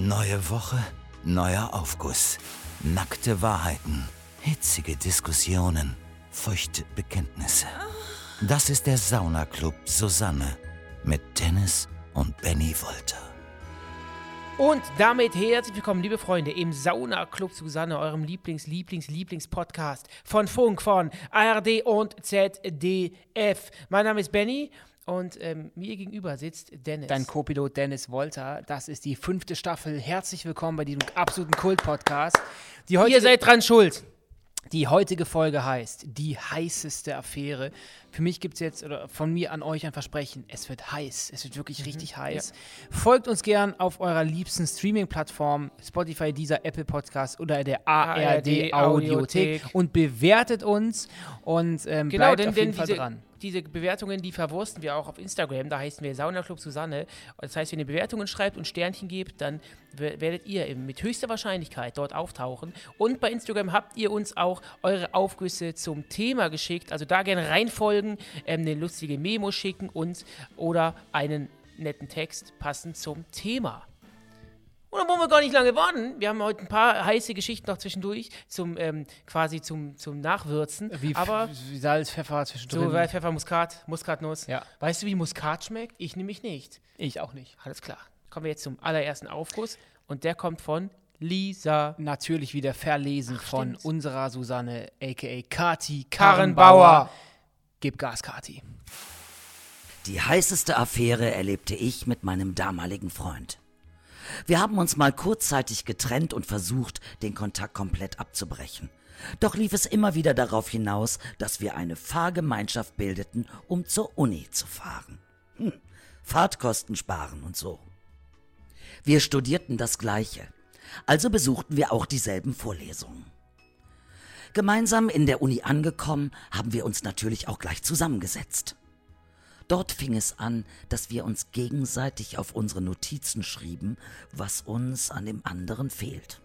Neue Woche, neuer Aufguss. Nackte Wahrheiten, hitzige Diskussionen, feuchte Bekenntnisse. Das ist der Saunaclub Susanne mit Dennis und Benny Wolter. Und damit herzlich willkommen, liebe Freunde, im Sauna Club Susanne, eurem Lieblings-, Lieblings-, Lieblings-Podcast von Funk, von ARD und ZDF. Mein Name ist Benny und ähm, mir gegenüber sitzt Dennis. Dein Co-Pilot Dennis Wolter. Das ist die fünfte Staffel. Herzlich willkommen bei diesem absoluten Kult-Podcast. Ihr seid dran schuld. Die heutige Folge heißt Die heißeste Affäre. Für mich gibt es jetzt, oder von mir an euch ein Versprechen, es wird heiß. Es wird wirklich richtig heiß. Folgt uns gern auf eurer liebsten Streaming-Plattform, Spotify, dieser Apple Podcast oder der ARD ARD Audiothek und bewertet uns und ähm, Genau, bleibt denn, auf jeden Fall dran. Diese Bewertungen, die verwursten wir auch auf Instagram. Da heißen wir Sauna Club Susanne. Das heißt, wenn ihr Bewertungen schreibt und Sternchen gebt, dann wer- werdet ihr mit höchster Wahrscheinlichkeit dort auftauchen. Und bei Instagram habt ihr uns auch eure Aufgüsse zum Thema geschickt. Also da gerne reinfolgen, ähm, eine lustige Memo schicken und oder einen netten Text passend zum Thema. Und dann wollen wir gar nicht lange warten. Wir haben heute ein paar heiße Geschichten noch zwischendurch zum ähm, quasi zum, zum Nachwürzen. Wie, Aber wie Salz, Pfeffer zwischendrin. so, weil Pfeffer, Muskat, Muskatnuss. Ja. Weißt du, wie Muskat schmeckt? Ich nämlich nicht. ich auch nicht. Alles klar. Kommen wir jetzt zum allerersten Aufguss. Und der kommt von Lisa natürlich wieder verlesen von stimmt. unserer Susanne, a.k.a. Kati Karrenbauer. Karrenbauer. Gib Gas, Kati. Die heißeste Affäre erlebte ich mit meinem damaligen Freund. Wir haben uns mal kurzzeitig getrennt und versucht, den Kontakt komplett abzubrechen. Doch lief es immer wieder darauf hinaus, dass wir eine Fahrgemeinschaft bildeten, um zur Uni zu fahren. Hm, Fahrtkosten sparen und so. Wir studierten das Gleiche, also besuchten wir auch dieselben Vorlesungen. Gemeinsam in der Uni angekommen, haben wir uns natürlich auch gleich zusammengesetzt. Dort fing es an, dass wir uns gegenseitig auf unsere Notizen schrieben, was uns an dem anderen fehlt.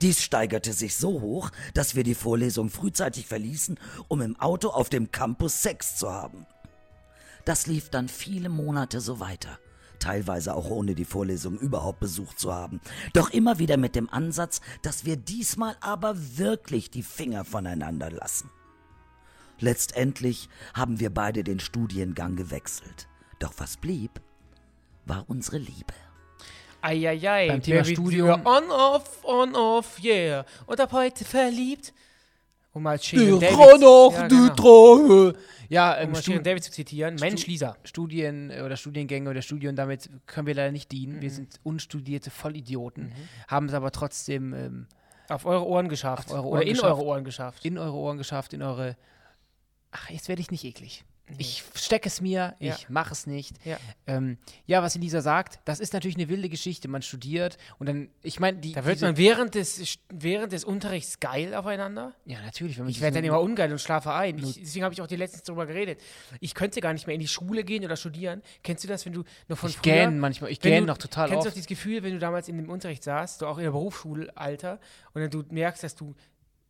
Dies steigerte sich so hoch, dass wir die Vorlesung frühzeitig verließen, um im Auto auf dem Campus Sex zu haben. Das lief dann viele Monate so weiter, teilweise auch ohne die Vorlesung überhaupt besucht zu haben, doch immer wieder mit dem Ansatz, dass wir diesmal aber wirklich die Finger voneinander lassen. Letztendlich haben wir beide den Studiengang gewechselt. Doch was blieb, war unsere Liebe. Eieiei. Beim Thema Studium- On, off, on, off, yeah. Und ab heute verliebt. Um mal Sharon Die David, ja, genau. Ja, um mal Sharon David zu zitieren. Mensch, Lisa. Studien äh, oder Studiengänge oder Studien, damit können wir leider nicht dienen. Mhm. Wir sind unstudierte Vollidioten, haben es aber trotzdem ähm, Auf eure Ohren geschafft. Eure Oder Ohren in geschafft. eure Ohren geschafft. in eure Ohren geschafft, in eure. Ach, jetzt werde ich nicht eklig. Ich stecke es mir, Ja. ich mache es nicht. Ja. Ähm, ja, was Elisa sagt, das ist natürlich eine wilde Geschichte. Man studiert und dann, ich meine, die. Da wird man während des, während des Unterrichts geil aufeinander. Ja, natürlich. Ich werde so- dann immer ungeil und schlafe ein. Ich, deswegen habe ich auch die letztens drüber geredet. Ich könnte gar nicht mehr in die Schule gehen oder studieren. Kennst du das, wenn du noch von Ich früher... gähn manchmal, ich wenn gähn du- noch total Kennst du oft. auch dieses Gefühl, wenn du damals in dem Unterricht saßt, du auch in der Berufsschulalter, und dann du merkst, dass du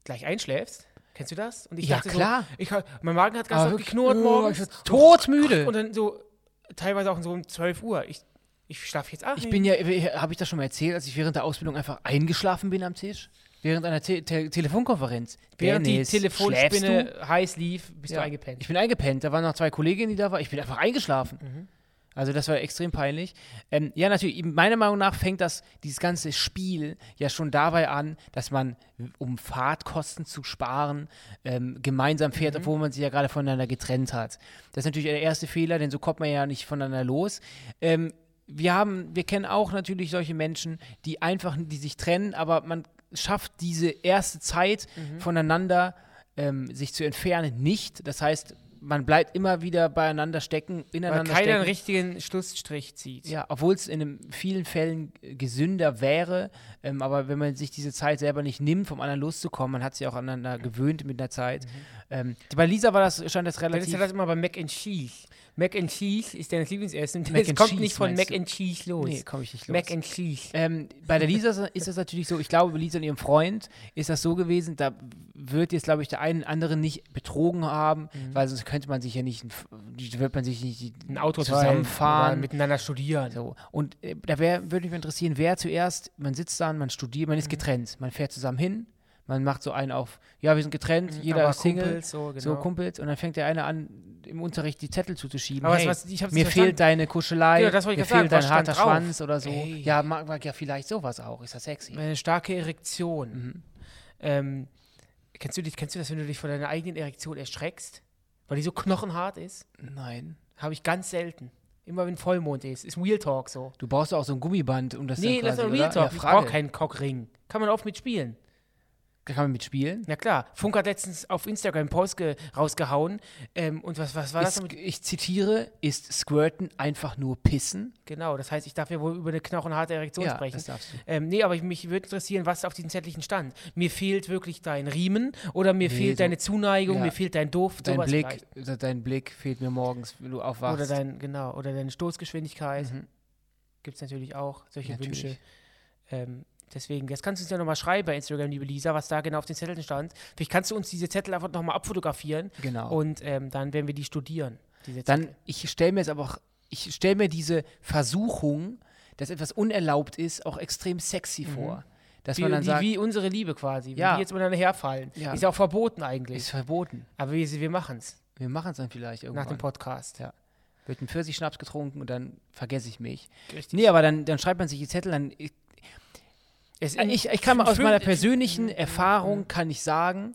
gleich einschläfst? Kennst du das? Und ich Ja, dachte klar. So, ich, mein Magen hat ganz geknurrt oh, morgens. ich war todmüde. Und dann so, teilweise auch so um 12 Uhr. Ich, ich schlafe jetzt auch Ich bin ja, habe ich das schon mal erzählt, als ich während der Ausbildung einfach eingeschlafen bin am Tisch? Während einer Te Te Telefonkonferenz. Während Dennis, die Telefonspinne heiß lief, bist Ja. du eingepennt. Ich bin eingepennt. Da waren noch zwei Kolleginnen, die da waren. Ich bin einfach eingeschlafen. Mhm. Also das war extrem peinlich. Ähm, ja, natürlich, meiner Meinung nach fängt das, dieses ganze Spiel ja schon dabei an, dass man, um Fahrtkosten zu sparen, ähm, gemeinsam fährt, Mhm. obwohl man sich ja gerade voneinander getrennt hat. Das ist natürlich der erste Fehler, denn so kommt man ja nicht voneinander los. Ähm, wir haben, wir kennen auch natürlich solche Menschen, die einfach, die sich trennen, aber man schafft diese erste Zeit Mhm. voneinander ähm, sich zu entfernen nicht. Das heißt, man bleibt immer wieder beieinander stecken, Weil ineinander keiner einen stecken. richtigen Schlussstrich zieht. Ja, obwohl es in vielen Fällen gesünder wäre, ähm, aber wenn man sich diese Zeit selber nicht nimmt, vom anderen loszukommen, man hat sich auch aneinander gewöhnt mit der Zeit. Ähm, bei Lisa war das, stand das Das ist relativ. ja das immer bei Mac and Cheese. Mac and Cheese ist dein Lieblingsessen. Mac Das kommt Cheese, nicht von Mac du? and Cheese los. Nee, komme ich nicht los. Mac and Cheese. Ähm, bei der Lisa ist das natürlich so, ich glaube, bei Lisa und ihrem Freund ist das so gewesen, da wird jetzt, glaube ich, der eine oder andere nicht betrogen haben, weil sonst könnte man sich ja nicht, wird man sich nicht ein Auto zusammenfahren. miteinander studieren. So. Und äh, da wär, würde mich interessieren, wer zuerst, man sitzt dann, man studiert, man ist getrennt, man fährt zusammen hin, man macht so einen auf, ja, wir sind getrennt, jeder Aber ist Single, Kumpels, so, so genau. Kumpels, und dann fängt der eine an, im Unterricht die Zettel zuzuschieben. Aber hey, was, was, ich hab's mir fehlt deine Kuschelei, Genau, das mir ich gerade fehlt sagen. dein harter drauf? Schwanz oder so. Ey. Ja, mag, mag ja vielleicht sowas auch, ist das sexy. Eine starke Erektion. Mhm. Ähm, kennst, du dich, kennst du das, wenn du dich von deiner eigenen Erektion erschreckst? Weil die so knochenhart ist? Nein. Habe ich ganz selten. Immer wenn Vollmond ist. Ist Real Talk so. Du brauchst auch so ein Gummiband, um das nee, dann lass quasi, mal Real oder? Talk. Ja, ich brauche keinen Cockring. Kann man oft mitspielen. Da kann man mitspielen. Na klar. Funk hat letztens auf Instagram einen Post ge rausgehauen. Ähm, und was, was war das? Ist, noch mit, ich zitiere, ist Squirten einfach nur Pissen? genau, das heißt, ich darf ja wohl über eine knochenharte Erektion Ja, sprechen. das darfst du. Ähm, nee, aber ich, mich würde interessieren, was auf diesem Zettelchen stand. Mir fehlt wirklich dein Riemen oder mir Nee, fehlt so- deine Zuneigung, ja. mir fehlt dein Duft, Dein Blick, vielleicht. dein Blick fehlt mir morgens, wenn du aufwachst. Oder dein, genau, oder deine Stoßgeschwindigkeit. Mhm. Gibt es natürlich auch solche Natürlich. Wünsche. Ähm, deswegen, das kannst du uns ja nochmal schreiben bei Instagram, liebe Lisa, was da genau auf den Zetteln stand. Vielleicht kannst du uns diese Zettel einfach nochmal abfotografieren Genau. und ähm, dann werden wir die studieren. Diese dann, ich stelle mir jetzt aber auch, ich stelle mir diese Versuchung, dass etwas unerlaubt ist, auch extrem sexy vor. Dass wie, man dann die, sagt, wie unsere Liebe quasi, wie Ja. die jetzt miteinander herfallen. Ja. Ist ja auch verboten eigentlich. ist verboten. Aber wir, wir machen es Wir machen es dann vielleicht irgendwann. nach dem Podcast. Ja. Wird ein Pfirsich-Schnaps getrunken und dann vergesse ich mich. Richtig. Nee, aber dann, dann schreibt man sich die Zettel, dann ich, Es, ich, ich kann mal aus meiner persönlichen Erfahrung kann ich sagen,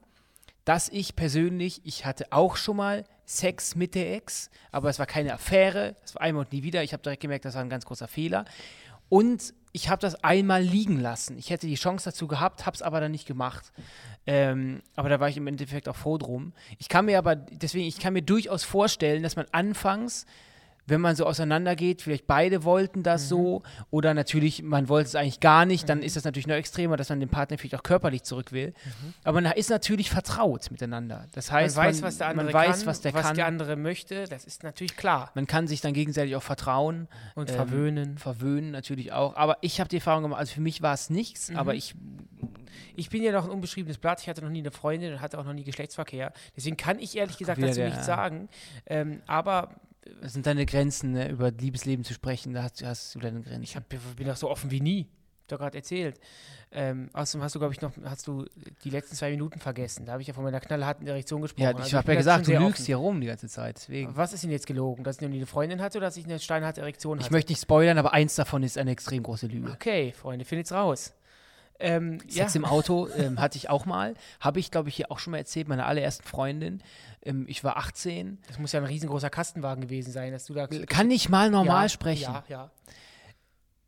dass ich persönlich, ich hatte auch schon mal Sex mit der Ex, aber es war keine Affäre, es war einmal und nie wieder. Ich habe direkt gemerkt, das war ein ganz großer Fehler. Und ich habe das einmal liegen lassen. Ich hätte die Chance dazu gehabt, habe es aber dann nicht gemacht. Ähm, aber da war ich im Endeffekt auch froh drum. Ich kann mir aber, deswegen, ich kann mir durchaus vorstellen, dass man anfangs wenn man so auseinandergeht, vielleicht beide wollten das so oder natürlich, man wollte es eigentlich gar nicht, dann ist das natürlich noch extremer, dass man den Partner vielleicht auch körperlich zurück will. Aber man ist natürlich vertraut miteinander. Das man heißt, weiß, was der andere man weiß, kann, was der was kann. der andere möchte, das ist natürlich klar. man kann sich dann gegenseitig auch vertrauen. Und Ähm, verwöhnen. Verwöhnen natürlich auch. Aber ich habe die Erfahrung gemacht, also für mich war es nichts, Mhm. aber ich, Ich bin ja noch ein unbeschriebenes Blatt. Ich hatte noch nie eine Freundin und hatte auch noch nie Geschlechtsverkehr. Deswegen kann ich ehrlich gesagt dazu nichts sagen. Ähm, aber das sind deine Grenzen, ne? über Liebesleben zu sprechen, da hast, hast du deine Grenzen. ich hab, bin doch so offen wie nie. Doch gerade erzählt. Ähm, außerdem hast du, glaube ich, noch hast du die letzten zwei Minuten vergessen. Da habe ich ja von meiner knallharten Erektion gesprochen. ja, Also ich habe bin ja gesagt, du lügst offen. hier rum die ganze Zeit. Deswegen. Was ist denn jetzt gelogen? Dass ich eine Freundin hatte oder dass ich eine steinharte Erektion hatte? Ich möchte nicht spoilern, aber eins davon ist eine extrem große Lüge. Okay, Freunde, findet's raus. Ähm, Sex ja. im Auto ähm, hatte ich auch mal. Habe ich, glaube ich, hier auch schon mal erzählt, meine allerersten Freundin. Ähm, ich war 18. Das muss ja ein riesengroßer Kastenwagen gewesen sein, dass du da. Kann ich mal normal ja, sprechen? Ja, ja.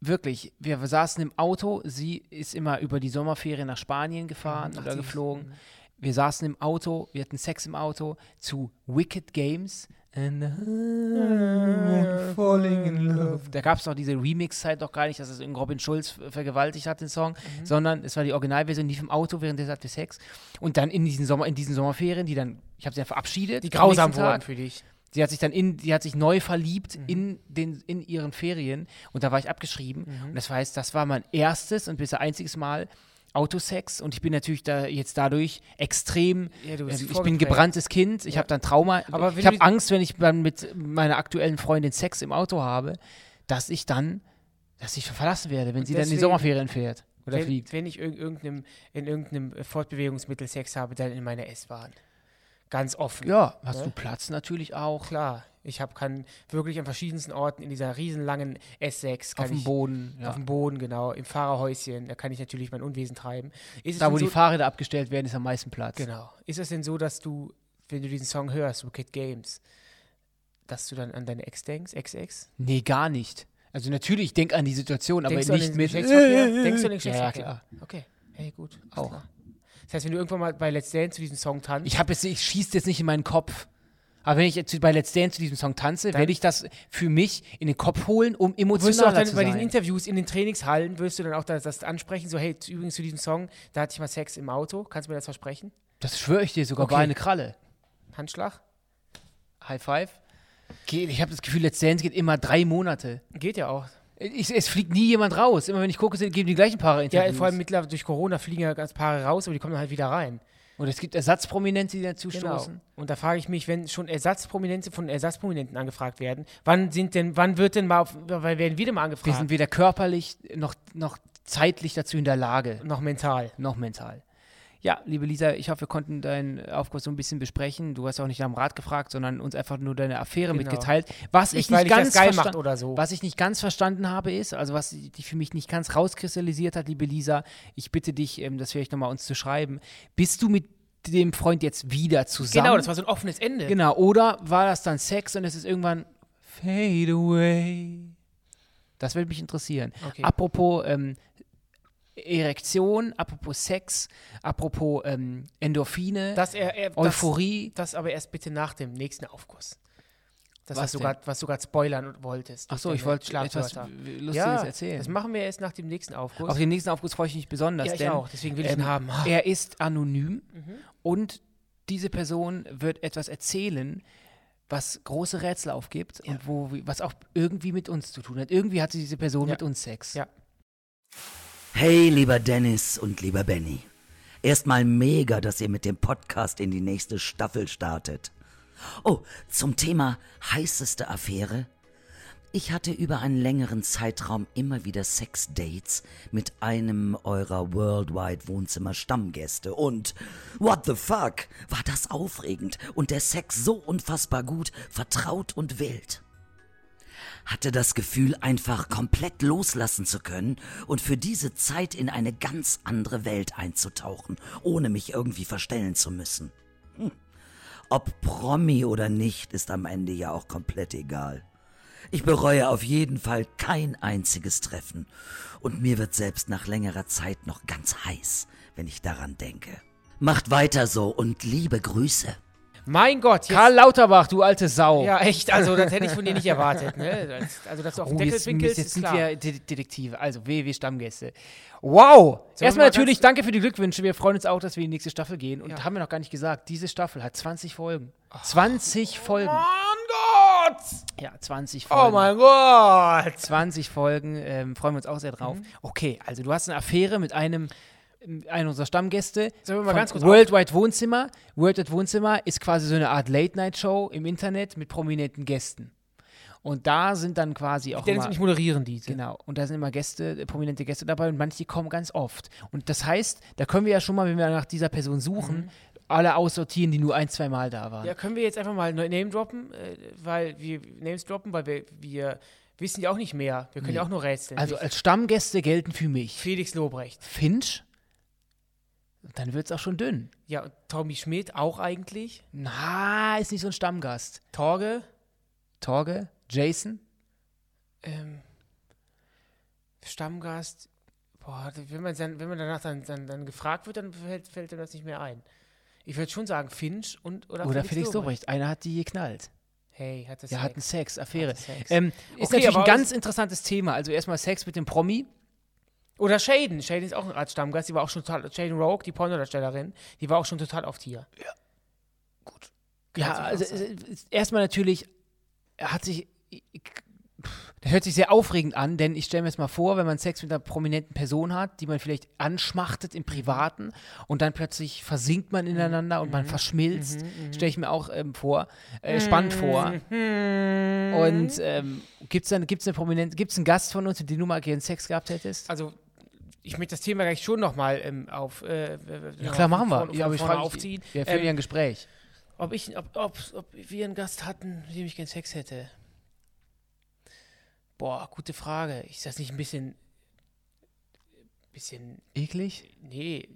Wirklich. Wir saßen im Auto. Sie ist immer über die Sommerferien nach Spanien gefahren Ach, oder sie ist- geflogen. Wir saßen im Auto. Wir hatten Sex im Auto zu Wicked Games. And I'm falling in love. Da gab es noch diese Remix-Zeit doch gar nicht, dass es irgendein Robin Schulz vergewaltigt hat, den Song, Mhm. sondern es war die Originalversion, lief im Auto, während der hatte Sex. Und dann in diesen, Sommer, in diesen Sommerferien, die dann, ich habe sie dann verabschiedet. Die am grausam wurden für dich. Sie hat sich dann in, die hat sich neu verliebt Mhm. in, den, in ihren Ferien und da war ich abgeschrieben. Mhm. Und das heißt, das war mein erstes und bisher einziges Mal Autosex und ich bin natürlich da jetzt dadurch extrem, Ja, ähm, ich bin gebranntes Kind, ich Ja. habe dann Trauma, Aber ich habe Angst, wenn ich dann mit meiner aktuellen Freundin Sex im Auto habe, dass ich dann, dass ich verlassen werde, wenn Und sie dann in die Sommerferien fährt oder wenn, fliegt. Wenn ich in irgendeinem, in irgendeinem Fortbewegungsmittel Sex habe, dann in meiner S-Bahn. Ganz offen. Ja, hast Ne? du Platz natürlich auch Klar. Ich hab, kann wirklich an verschiedensten Orten in dieser riesenlangen S6 kann auf dem Boden, ja. Auf dem Boden, genau. Im Fahrerhäuschen, da kann ich natürlich mein Unwesen treiben. Ist da wo so, die Fahrräder abgestellt werden, ist am meisten Platz. Genau. Ist es denn so, dass du, wenn du diesen Song hörst, Wicked Games, dass du dann an deine Ex denkst, Ex-Ex? Nee, gar nicht. Also natürlich, ich denke an die Situation, aber Denkst an nicht mit. Geschlechtsverkehr? Denkst du an den Ja, ja, Geschlechtsverkehr? klar. Okay, hey, gut. Auch. klar. Das heißt, wenn du irgendwann mal bei Let's Dance zu diesem Song tanzt, Ich habe jetzt, ich schieße jetzt nicht in meinen Kopf. Aber wenn ich jetzt bei Let's Dance zu diesem Song tanze, Dann- werde ich das für mich in den Kopf holen, um wirst du auch dann zu bei sein. diesen Interviews in den Trainingshallen, wirst du dann auch das, das ansprechen, so, hey, übrigens zu diesem Song, da hatte ich mal Sex im Auto, kannst du mir das versprechen? das schwöre ich dir sogar Okay. bei eine Kralle. Handschlag? High Five. Geht, ich habe das Gefühl, Let's Dance geht immer drei Monate. Geht ja auch. Ich, es fliegt nie jemand raus. Immer wenn ich gucke, geben die gleichen Paare Ja, Interviews. vor allem mittlerweile durch Corona fliegen ja ganz Paare raus, aber die kommen dann halt wieder rein. Und es gibt Ersatzprominente, die dazu Genau. stoßen. Und da frage ich mich, wenn schon Ersatzprominente von Ersatzprominenten angefragt werden, wann sind denn, wann wird denn mal, auf, weil werden wir denn mal Wir angefragt? sind weder körperlich noch, noch zeitlich dazu in der Lage, noch mental. noch mental. Ja, liebe Lisa, ich hoffe, wir konnten deinen Aufguss so ein bisschen besprechen. Du hast auch nicht dem Rat gefragt, sondern uns einfach nur deine Affäre Genau. mitgeteilt. Was ich weil nicht ich ganz so. Was ich nicht ganz verstanden habe, ist, also was die für mich nicht ganz rauskristallisiert hat, liebe Lisa, ich bitte dich, ähm, das vielleicht nochmal uns zu schreiben. Bist du mit dem Freund jetzt wieder zusammen? Genau, das war so ein offenes Ende. Genau, oder war das dann Sex und es ist irgendwann Fade away? Das würde mich interessieren. Okay. Apropos ähm, Erektion, apropos Sex, apropos ähm, Endorphine, Das, er, er, das, Euphorie. das aber erst bitte nach dem nächsten Aufguss. Das, Was was, du grad, was du gerade spoilern wolltest. Achso, durch ich wollte etwas. Lustiges ja, erzählen. Das machen wir erst nach dem nächsten Aufguss. Auf den nächsten Aufguss freue ich mich besonders, ja, ich denn auch. Deswegen will ich ihn ähm, haben. Ah. er ist anonym Mhm. und diese Person wird etwas erzählen, was große Rätsel aufgibt und wo, was auch irgendwie mit uns zu tun hat. Irgendwie hatte diese Person Ja. mit uns Sex. Ja. Hey, lieber Dennis und lieber Benny. Erstmal mega, dass ihr mit dem Podcast in die nächste Staffel startet. Oh, zum Thema heißeste Affäre. Ich hatte über einen längeren Zeitraum immer wieder Sexdates mit einem eurer Worldwide Wohnzimmer Stammgäste und what the fuck, war das aufregend und der Sex so unfassbar gut, vertraut und wild hatte das Gefühl, einfach komplett loslassen zu können und für diese Zeit in eine ganz andere Welt einzutauchen, ohne mich irgendwie verstellen zu müssen. Hm. Ob Promi oder nicht, ist am Ende ja auch komplett egal. Ich bereue auf jeden Fall kein einziges Treffen und mir wird selbst nach längerer Zeit noch ganz heiß, wenn ich daran denke. Macht weiter so und liebe Grüße. Mein Gott, Karl Lauterbach, du alte Sau. Ja, echt, also das hätte ich von dir nicht erwartet. Ne? Also, dass du auf den Oh, Deckel jetzt, pinkelst, jetzt ist sind klar. wir De Detektive, also WW Stammgäste. Wow! wir Erstmal mal natürlich danke für die Glückwünsche. Wir freuen uns auch, dass wir in die nächste Staffel gehen. Und Ja. haben wir noch gar nicht gesagt, diese Staffel hat 20 Folgen. 20 Folgen. Mein Gott! Ja, 20 Folgen. Oh mein Gott! 20 Folgen, ähm, freuen wir uns auch sehr drauf. Mhm. Okay, also du hast eine Affäre mit einem, einem unserer Stammgäste. Sollen wir mal ganz kurz Worldwide Wohnzimmer. Worldwide Wohnzimmer ist quasi so eine Art Late-Night-Show im Internet mit prominenten Gästen. Und da sind dann quasi auch Dennis immer, ich moderieren diese. Genau, und da sind immer Gäste, äh, prominente Gäste dabei und manche kommen ganz oft. Und das heißt, da können wir ja schon mal, wenn wir nach dieser Person suchen, alle aussortieren, die nur ein, zwei Mal da waren. Mhm. Ja, können wir jetzt einfach mal Name droppen, äh, weil wir Names droppen, weil wir, wir wissen ja auch nicht mehr. Wir können ja auch nur rätseln. also als Stammgäste gelten für mich Felix Lobrecht. Finch, dann wird es auch schon dünn. Ja, und Tommy Schmidt auch eigentlich. Na, ist nicht so ein Stammgast. Torge. Torge, Jason, Ähm, Stammgast. Boah, wenn man, dann, wenn man danach dann, dann, dann gefragt wird, dann fällt, fällt ihm das nicht mehr ein. Ich würde schon sagen Finch und oder, oder Felix Lobrecht. Einer hat die geknallt. Hey, hat das Der hatten Sex, Affäre. Hatte Sex. Ähm, ist Okay, natürlich ein ganz interessantes Thema. Also erstmal Sex mit dem Promi. Oder Shaden. Shaden ist auch eine Art Stammgast. Die war auch schon total. Shaden Rogue, die Pornodarstellerin, die war auch schon total oft hier. Ja, Kann sich also erstmal natürlich, er hat sich, das hört sich sehr aufregend an, denn ich stelle mir jetzt mal vor, wenn man Sex mit einer prominenten Person hat, die man vielleicht anschmachtet im Privaten und dann plötzlich versinkt man ineinander und Mhm. man verschmilzt, stelle ich mir auch ähm, vor, äh, spannend vor. Und ähm, gibt es dann gibt's eine prominente, einen Gast von uns, mit dem du mal gerne Sex gehabt hättest? Also, ich möchte das Thema gleich schon nochmal ähm, auf. Äh, Ja klar, machen wir. Von, ja, aber ich frage aufziehen. Wir führen Ähm, ja ein Gespräch. Ob, ich, ob, ob, ob wir einen Gast hatten, mit dem ich gern Sex hätte? Boah, gute Frage. Ist das nicht ein bisschen. bisschen. Eklig? Nee,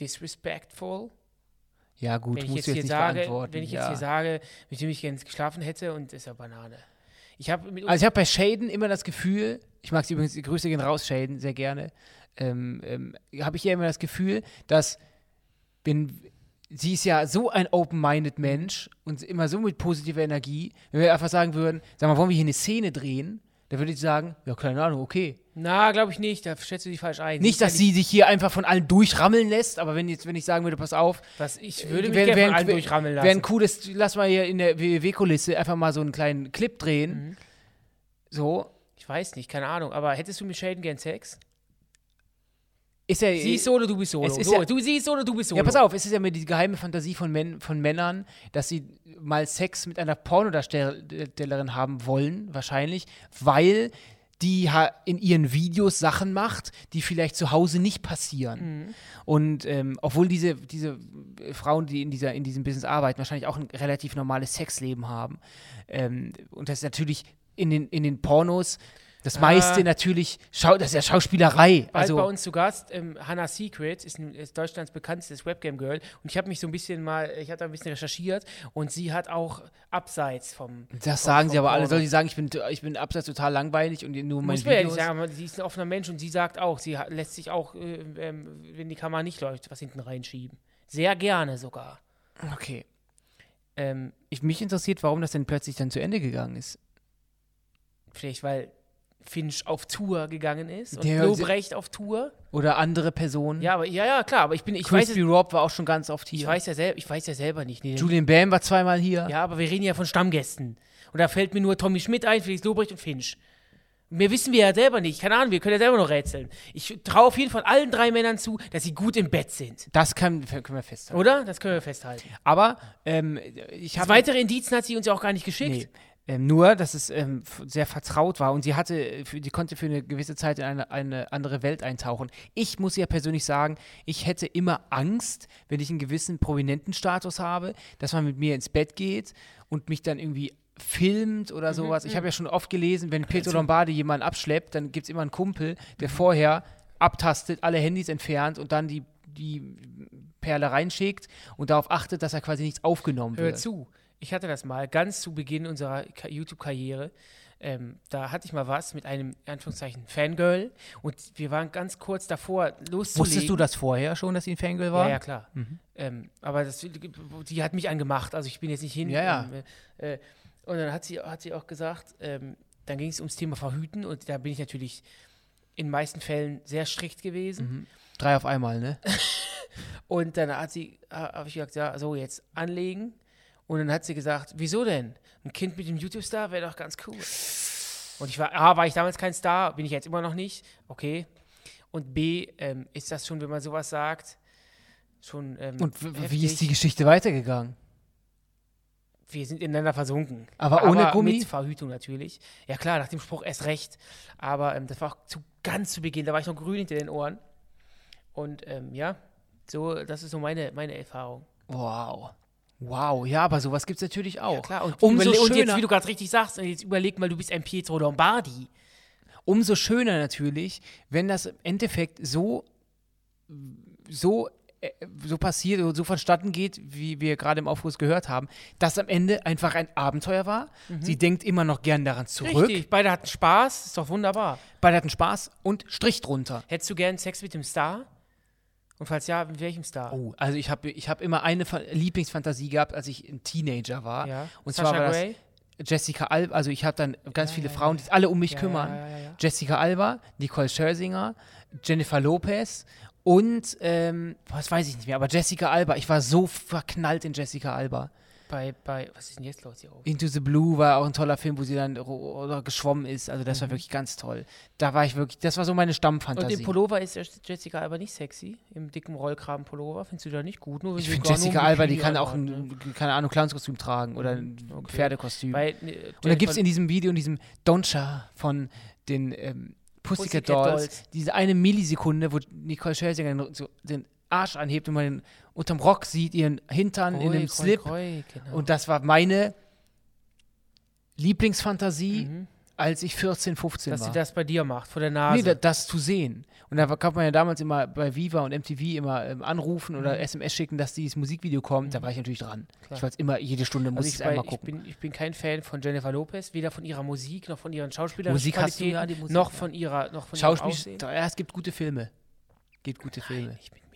disrespectful? Ja gut, wenn ich jetzt hier jetzt nicht sage, beantworten. wenn ich ja. jetzt hier sage, mit dem ich gern geschlafen hätte und ist ja Banane. Ich mit Also ich habe bei Shaden immer das Gefühl, ich mag sie übrigens, die Grüße gehen raus, Shaden, sehr gerne, ähm, ähm, habe ich ja immer das Gefühl, dass wenn sie ist ja so ein open-minded Mensch und immer so mit positiver Energie, wenn wir einfach sagen würden, sag mal, wollen wir hier eine Szene drehen, Da würde ich sagen, ja, keine Ahnung, okay. Na, glaube ich nicht. Da schätzt du dich falsch ein. Nicht, dass sie sich hier einfach von allen durchrammeln lässt, aber wenn jetzt, wenn ich sagen würde, pass auf, Was, ich würde mich Wär- gerne wär von allen durchrammeln lassen. wäre ein cooles, lass mal hier in der WW-Kulisse einfach mal so einen kleinen Clip drehen. Mhm. So. ich weiß nicht, keine Ahnung. Aber hättest du mit Shaden gern Sex? Ist ja, Sie ist so oder du bist solo? Ist so, ja- du siehst oder du bist solo? ja, pass auf, es ist ja mir die geheime Fantasie von, Män von Männern, dass sie mal Sex mit einer Pornodarstellerin haben wollen, wahrscheinlich, weil die in ihren Videos Sachen macht, die vielleicht zu Hause nicht passieren. Und ähm, obwohl diese, diese Frauen, die in, dieser, in diesem Business arbeiten, wahrscheinlich auch ein relativ normales Sexleben haben. Ähm, und das ist natürlich in den, in den Pornos das meiste natürlich, Schau, das ist ja Schauspielerei. Also, bei uns zu Gast, ähm, Hannah Secret, ist, ein, ist Deutschlands bekanntestes Webcam-Girl. Und ich habe mich so ein bisschen mal, ich habe da ein bisschen recherchiert und sie hat auch abseits vom. das vom- sagen sie vom aber alle. Porno. Soll sie sagen, ich bin, ich bin abseits total langweilig und nur mein Muss man nicht sagen, aber sie ist ein offener Mensch und sie sagt auch, sie lässt sich auch, äh, ähm, wenn die Kamera nicht läuft, was hinten reinschieben. Sehr gerne sogar. Okay. Ähm, Ich, mich interessiert, warum das denn plötzlich dann zu Ende gegangen ist. vielleicht, weil Finch auf Tour gegangen ist und Der- Lobrecht auf Tour. Oder andere Personen. Ja, aber ja, ja, klar, aber ich bin, ich weiß, Crispy es- Rob war auch schon ganz oft ich hier. weiß ja selber, ich weiß ja selber nicht. Nee, Julian Bam war zweimal hier. Ja, aber wir reden ja von Stammgästen. Und da fällt mir nur Tommy Schmidt ein, Felix Lobrecht und Finch. Mehr wissen wir ja selber nicht. Keine Ahnung, wir können ja selber noch rätseln. Ich traue auf jeden Fall allen drei Männern zu, dass sie gut im Bett sind. Das kann, können wir festhalten. Oder? Das können wir festhalten. Aber ähm, ich habe weitere Indizien hat sie uns ja auch gar nicht geschickt. Nee. Ähm, nur, dass es ähm, sehr vertraut war und sie hatte, äh, für, die konnte für eine gewisse Zeit in eine, eine andere Welt eintauchen. Ich muss ja persönlich sagen, ich hätte immer Angst, wenn ich einen gewissen prominenten Status habe, dass man mit mir ins Bett geht und mich dann irgendwie filmt oder sowas. Ich habe ja schon oft gelesen, wenn Pietro Lombardi jemanden abschleppt, dann gibt es immer einen Kumpel, der vorher abtastet, alle Handys entfernt und dann die, die Perle reinschickt und darauf achtet, dass er quasi nichts aufgenommen Hör wird. zu. Ich hatte das mal ganz zu Beginn unserer Ka- YouTube-Karriere. Ähm, da hatte ich mal was mit einem, in Anführungszeichen, Fangirl. Und wir waren ganz kurz davor, loszulegen. Wusstest du das vorher schon, dass sie ein Fangirl war? Ja, ja, klar. Ähm, aber das, die hat mich angemacht, also ich bin jetzt nicht hin. Ja, ja. Ähm, äh, und dann hat sie, hat sie auch gesagt, ähm, dann ging es ums Thema Verhüten und da bin ich natürlich in den meisten Fällen sehr strikt gewesen. Drei auf einmal, ne? Und dann hat sie, habe ich gesagt, ja, so jetzt anlegen. Und dann hat sie gesagt, wieso denn? Ein Kind mit dem YouTube-Star wäre doch ganz cool. Und ich war, A, war ich damals kein Star, bin ich jetzt immer noch nicht, okay. Und B, ähm, ist das schon, wenn man sowas sagt, schon ähm, Und wie ist die Geschichte weitergegangen? Wir sind ineinander versunken. Aber ohne Gummi? Mit Verhütung natürlich. Ja klar, nach dem Spruch erst recht. Aber ähm, das war auch zu, ganz zu Beginn, da war ich noch grün hinter den Ohren. Und ähm, ja, so, das ist so meine, meine Erfahrung. Wow. Wow, ja, aber sowas gibt es natürlich auch. Ja, klar. Und, umso, überle- und jetzt, schöner, wie du gerade richtig sagst, jetzt überleg mal, du bist ein Pietro Lombardi. umso schöner natürlich, wenn das im Endeffekt so, so, äh, so passiert oder so vonstatten geht, wie wir gerade im Aufruf gehört haben, dass am Ende einfach ein Abenteuer war. Sie denkt immer noch gern daran zurück. Mhm. Richtig, beide hatten Spaß, ist doch wunderbar. Beide hatten Spaß und Strich drunter. Hättest du gern Sex mit dem Star? Und falls ja, mit welchem Star? Oh, also ich habe ich hab immer eine Fa- Lieblingsfantasie gehabt, als ich ein Teenager war. ja. Und Sascha zwar war das Grey? Jessica Alba, also ich habe dann ganz Ja, viele ja, Frauen, die sich alle um mich kümmern. Jessica Alba, Nicole Scherzinger, Jennifer Lopez und, ähm, was weiß ich nicht mehr, aber Jessica Alba. Ich war so verknallt in Jessica Alba. Bei, bei, was ist denn jetzt los hier oben? Into the Blue war auch ein toller Film, wo sie dann oder geschwommen ist. Also das war wirklich ganz toll. Da war ich wirklich, das war so meine Und Stammfantasie. im Pullover ist Jessica Alba nicht sexy. Im dicken Rollkragen-Pullover. Findest du da nicht gut? Nur ich finde Jessica Alba, die kann auch ein, ne? keine Ahnung, Clownskostüm tragen oder ein Okay. Pferdekostüm. Bei, äh, Und da gibt es in diesem Video, in diesem Doncha von den ähm, Pussycat, Pussycat Dolls, Dolls. diese eine Millisekunde, wo Nicole Scherzinger den- so den Arsch anhebt und man den unterm Rock sieht, ihren Hintern in einem Slip. Kroi, genau. Und das war meine Lieblingsfantasie, Mhm. als ich 14, 15 Dass war. sie das bei dir macht, vor der Nase. Nee, da, das zu sehen. Und da kann man ja damals immer bei Viva und MTV immer ähm, anrufen oder SMS schicken, dass dieses Musikvideo kommt. Da war ich natürlich dran. Mhm. Klar. Ich wollte immer, jede Stunde muss also ich ich, es einmal bei, ich, gucken. bin, ich bin kein Fan von Jennifer Lopez, weder von ihrer Musik noch von ihren Schauspielerischen Musik hast du ja, die Musik, noch von ihrer noch von ihrem Schauspiel, ja, es gibt gute Filme. Gibt gute Filme. Nicht mit mir.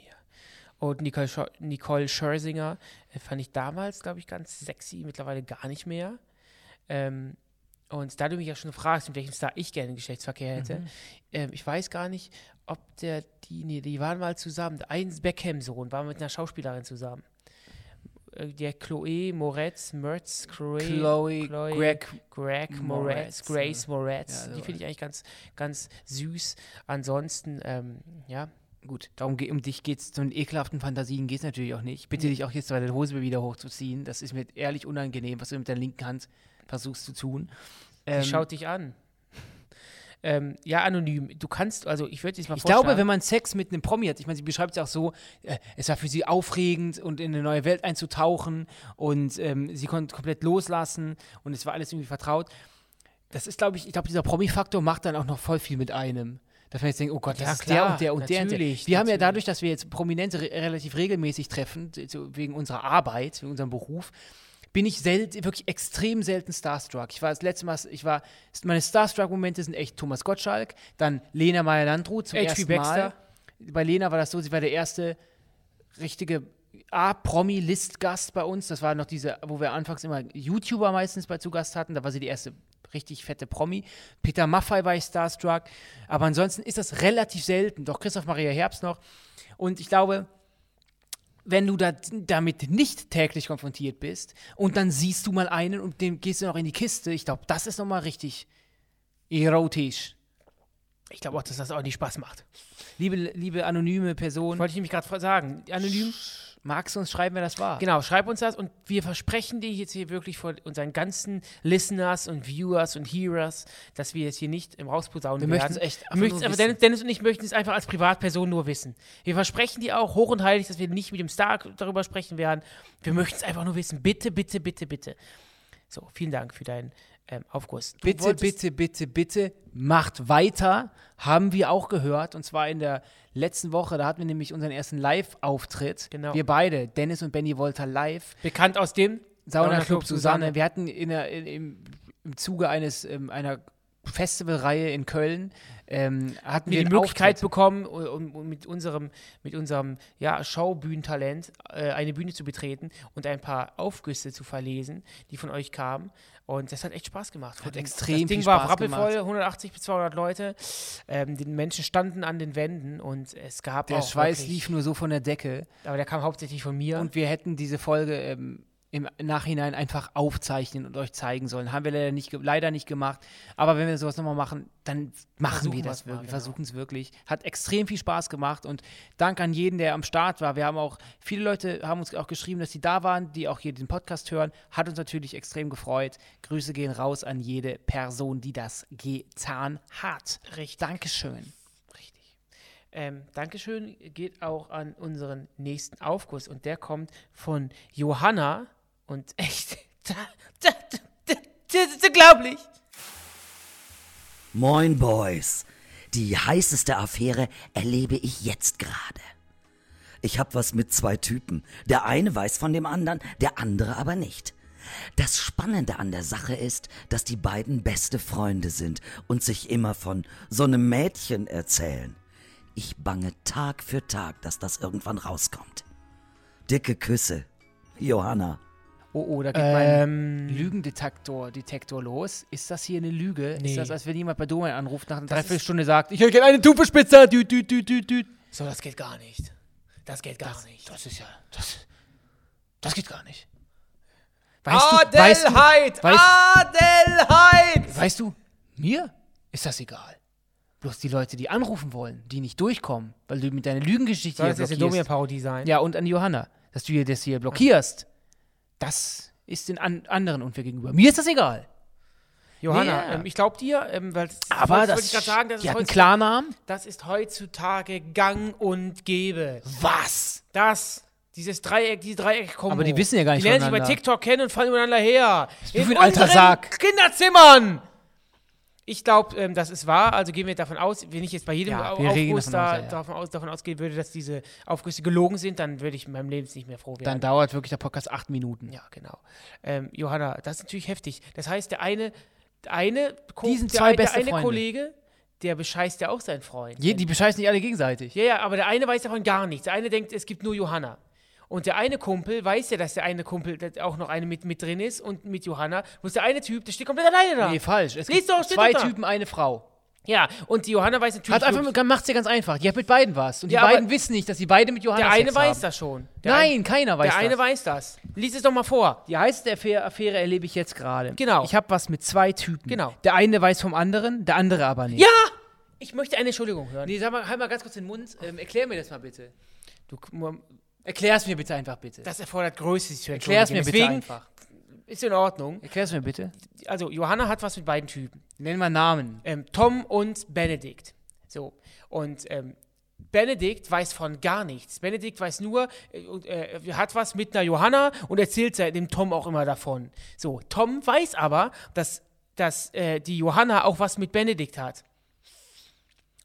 Und Nicole, Scher Nicole Scherzinger äh, fand ich damals, glaube ich, ganz sexy, mittlerweile gar nicht mehr. Ähm, Und da du mich ja schon fragst, mit welchem Star ich gerne Geschlechtsverkehr hätte, Mhm. ähm, ich weiß gar nicht, ob der, die, nee, die waren mal zusammen. Ein Beckham-Sohn war mit einer Schauspielerin zusammen. Äh, Der Chloe Moretz, Mertz, Chloe, Chloe, Greg, Greg Moretz, Moretz, Grace Moretz. Ja, die so. finde ich eigentlich ganz, ganz süß. Ansonsten, ähm, ja, Gut, darum ge um dich geht's, so einen ekelhaften Fantasien geht es natürlich auch nicht. Ich bitte dich auch jetzt deine Hose wieder hochzuziehen. Das ist mir ehrlich unangenehm, was du mit der linken Hand versuchst zu tun. die Ähm, schaut dich an. Ähm, ja, anonym. Du kannst, also ich würde dich mal ich vorschlagen. glaube, wenn man Sex mit einem Promi hat, ich meine, sie beschreibt es auch so, äh, es war für sie aufregend und in eine neue Welt einzutauchen und ähm, sie konnte komplett loslassen und es war alles irgendwie vertraut. Das ist, glaube ich, ich glaube, dieser Promi-Faktor macht dann auch noch voll viel mit einem. Dass man jetzt denkt, oh Gott, das Ja, ist klar, der und der und der und der. natürlich, Wir haben ja dadurch, dass wir jetzt Prominente re relativ regelmäßig treffen, so wegen unserer Arbeit, wegen unserem Beruf, bin ich selten, wirklich extrem selten starstruck. Ich war das letzte Mal, ich war, meine Starstruck-Momente sind echt Thomas Gottschalk, dann Lena Meyer-Landrut zum H.P. ersten Baxter. Mal. Bei Lena war das so, sie war der erste richtige A-Promi-List-Gast bei uns. Das war noch diese, wo wir anfangs immer YouTuber meistens bei zu Gast hatten. Da war sie die erste richtig fette Promi. Peter Maffay war ich starstruck. Aber ansonsten ist das relativ selten. Doch Christoph Maria Herbst noch. Und ich glaube, wenn du da, damit nicht täglich konfrontiert bist und dann siehst du mal einen und dem gehst du noch in die Kiste, ich glaube, das ist nochmal richtig erotisch. ich glaube auch, dass das auch nicht Spaß macht. Liebe, liebe anonyme Person, Wollte ich nämlich gerade sagen. Anonym. Magst du uns schreiben, wer das war? Genau, schreib uns das und wir versprechen dir jetzt hier wirklich vor unseren ganzen Listeners und Viewers und Hearers, dass wir jetzt hier nicht im Rausposaunen Wir werden. möchten es echt Wir möchten wissen. Dennis, Dennis und ich möchten es einfach als Privatperson nur wissen. Wir versprechen dir auch hoch und heilig, dass wir nicht mit dem Star darüber sprechen werden. Wir möchten es einfach nur wissen. Bitte, bitte, bitte, bitte. So, vielen Dank für deinen ähm, Aufguss. Bitte, bitte, bitte, bitte, macht weiter. Haben wir auch gehört. Und zwar in der letzten Woche, da hatten wir nämlich unseren ersten Live-Auftritt. Genau. Wir beide, Dennis und Benny Wolter live. Bekannt aus dem Saunaclub Susanne. Wir hatten in der, in, im, im Zuge eines, ähm, einer Festivalreihe in Köln, ähm, hatten wir die Möglichkeit Auftritt. bekommen, um, um mit unserem, mit unserem ja, Schaubühnentalent äh, eine Bühne zu betreten und ein paar Aufgüsse zu verlesen, die von euch kamen. Und das hat echt Spaß gemacht. Hat extrem das Ding viel war Spaß rappelvoll, gemacht. 180 bis 200 Leute. Ähm, die Menschen standen an den Wänden und es gab Der auch Schweiß wirklich, lief nur so von der Decke. aber der kam hauptsächlich von mir. Und wir hätten diese Folge ähm, im Nachhinein einfach aufzeichnen und euch zeigen sollen. Haben wir leider nicht, leider nicht gemacht. Aber wenn wir sowas nochmal machen, dann machen Versuchen wir das wirklich. genau. Versuchen es wirklich. Hat extrem viel Spaß gemacht und Dank an jeden, der am Start war. Wir haben auch, viele Leute haben uns auch geschrieben, dass sie da waren, die auch hier den Podcast hören. Hat uns natürlich extrem gefreut. Grüße gehen raus an jede Person, die das getan hat. Richtig. Dankeschön. Richtig. Ähm, Dankeschön geht auch an unseren nächsten Aufguss und der kommt von Johanna und echt, da, da, da, da, das ist unglaublich. Moin, Boys. Die heißeste Affäre erlebe ich jetzt gerade. Ich hab was mit zwei Typen. Der eine weiß von dem anderen, der andere aber nicht. Das Spannende an der Sache ist, dass die beiden beste Freunde sind und sich immer von so einem Mädchen erzählen. Ich bange Tag für Tag, dass das irgendwann rauskommt. Dicke Küsse. Johanna. Oh, oh, da geht mein Lügendetektor Detektor los. Ist das hier eine Lüge? Nee. Ist das, als wenn jemand bei Domain anruft, nach einer Das Dreiviertelstunde sagt, ich hätte gerne eine Tupfspitze. Düt, düt, düt, düt, düt. So, das geht gar nicht. Das geht gar nicht. Das ist ja, das, das geht gar nicht. Weißt du, weißt du, Adelheid! weißt- Adelheid! weißt du, mir ist das egal. Bloß die Leute, die anrufen wollen, die nicht durchkommen, weil du mit deiner Lügengeschichte Soll hier das jetzt eine blockierst. Domian-Parodie sein? Ja, und an Johanna, dass du hier das hier blockierst. Das ist den an anderen unfair gegenüber. Mir ist das egal. Johanna, Nee. ähm, ich glaube dir, ähm, weil das, Aber das, ich gerade sagen, das die ist, hat einen Klarnamen. das ist heutzutage gang und gäbe. Was? Das, dieses Dreieck, diese dreieck kombo Aber die wissen ja gar nicht Die lernen sich bei. TikTok kennen und fallen übereinander her. du In für ein alter Sack? Kinderzimmern! Ich glaube, ähm, das ist wahr. Also gehen wir davon aus, wenn ich jetzt bei jedem Ja, Aufguss da, ja, davon, aus, davon ausgehen würde, dass diese Aufgüsse gelogen sind, dann würde ich in meinem Leben nicht mehr froh werden. Dann dauert wirklich der Podcast acht Minuten. Ja, genau. Ähm, Johanna, das ist natürlich heftig. Das heißt, der eine, der eine, Ko- Die sind der, zwei der beste eine Freunde. Kollege, der bescheißt ja auch seinen Freund. Je, die bescheißen nicht alle gegenseitig. ja, ja, aber der eine weiß davon gar nichts. Der eine denkt, es gibt nur Johanna. Und der eine Kumpel weiß ja, dass der eine Kumpel auch noch eine mit, mit drin ist und mit Johanna. Bloß der eine Typ, der steht komplett alleine da. Nee, falsch. Es Lies gibt doch, zwei. Typen, eine Frau. Ja, und die Johanna weiß natürlich. Hat einfach, macht's ja ganz einfach. Die hat mit beiden was. Und Ja, die beiden wissen nicht, dass die beide mit Johanna der eine Sex weiß haben. das schon. Der Nein, ein, keiner weiß Der eine das. weiß das. Lies es doch mal vor. Die heiße Affäre, Affäre erlebe ich jetzt gerade. Genau. Ich habe was mit zwei Typen. Genau. Der eine weiß vom anderen, der andere aber nicht. Ja! Ich möchte eine Entschuldigung hören. Nee, sag mal, halt mal ganz kurz den Mund. Ähm, erklär mir das mal bitte. Du, Erklär's mir bitte einfach bitte. das erfordert Größe, sich zu Erklär's mir entschuldigen. bitte Deswegen einfach. ist in Ordnung. Erklär's mir bitte. Also, Johanna hat was mit beiden Typen. Nenn mal Namen. Ähm, Tom und Benedikt. So. Und ähm, Benedikt weiß von gar nichts. Benedikt weiß nur, äh, äh, hat was mit einer Johanna und erzählt dem Tom auch immer davon. So, Tom weiß aber, dass, dass äh, die Johanna auch was mit Benedikt hat.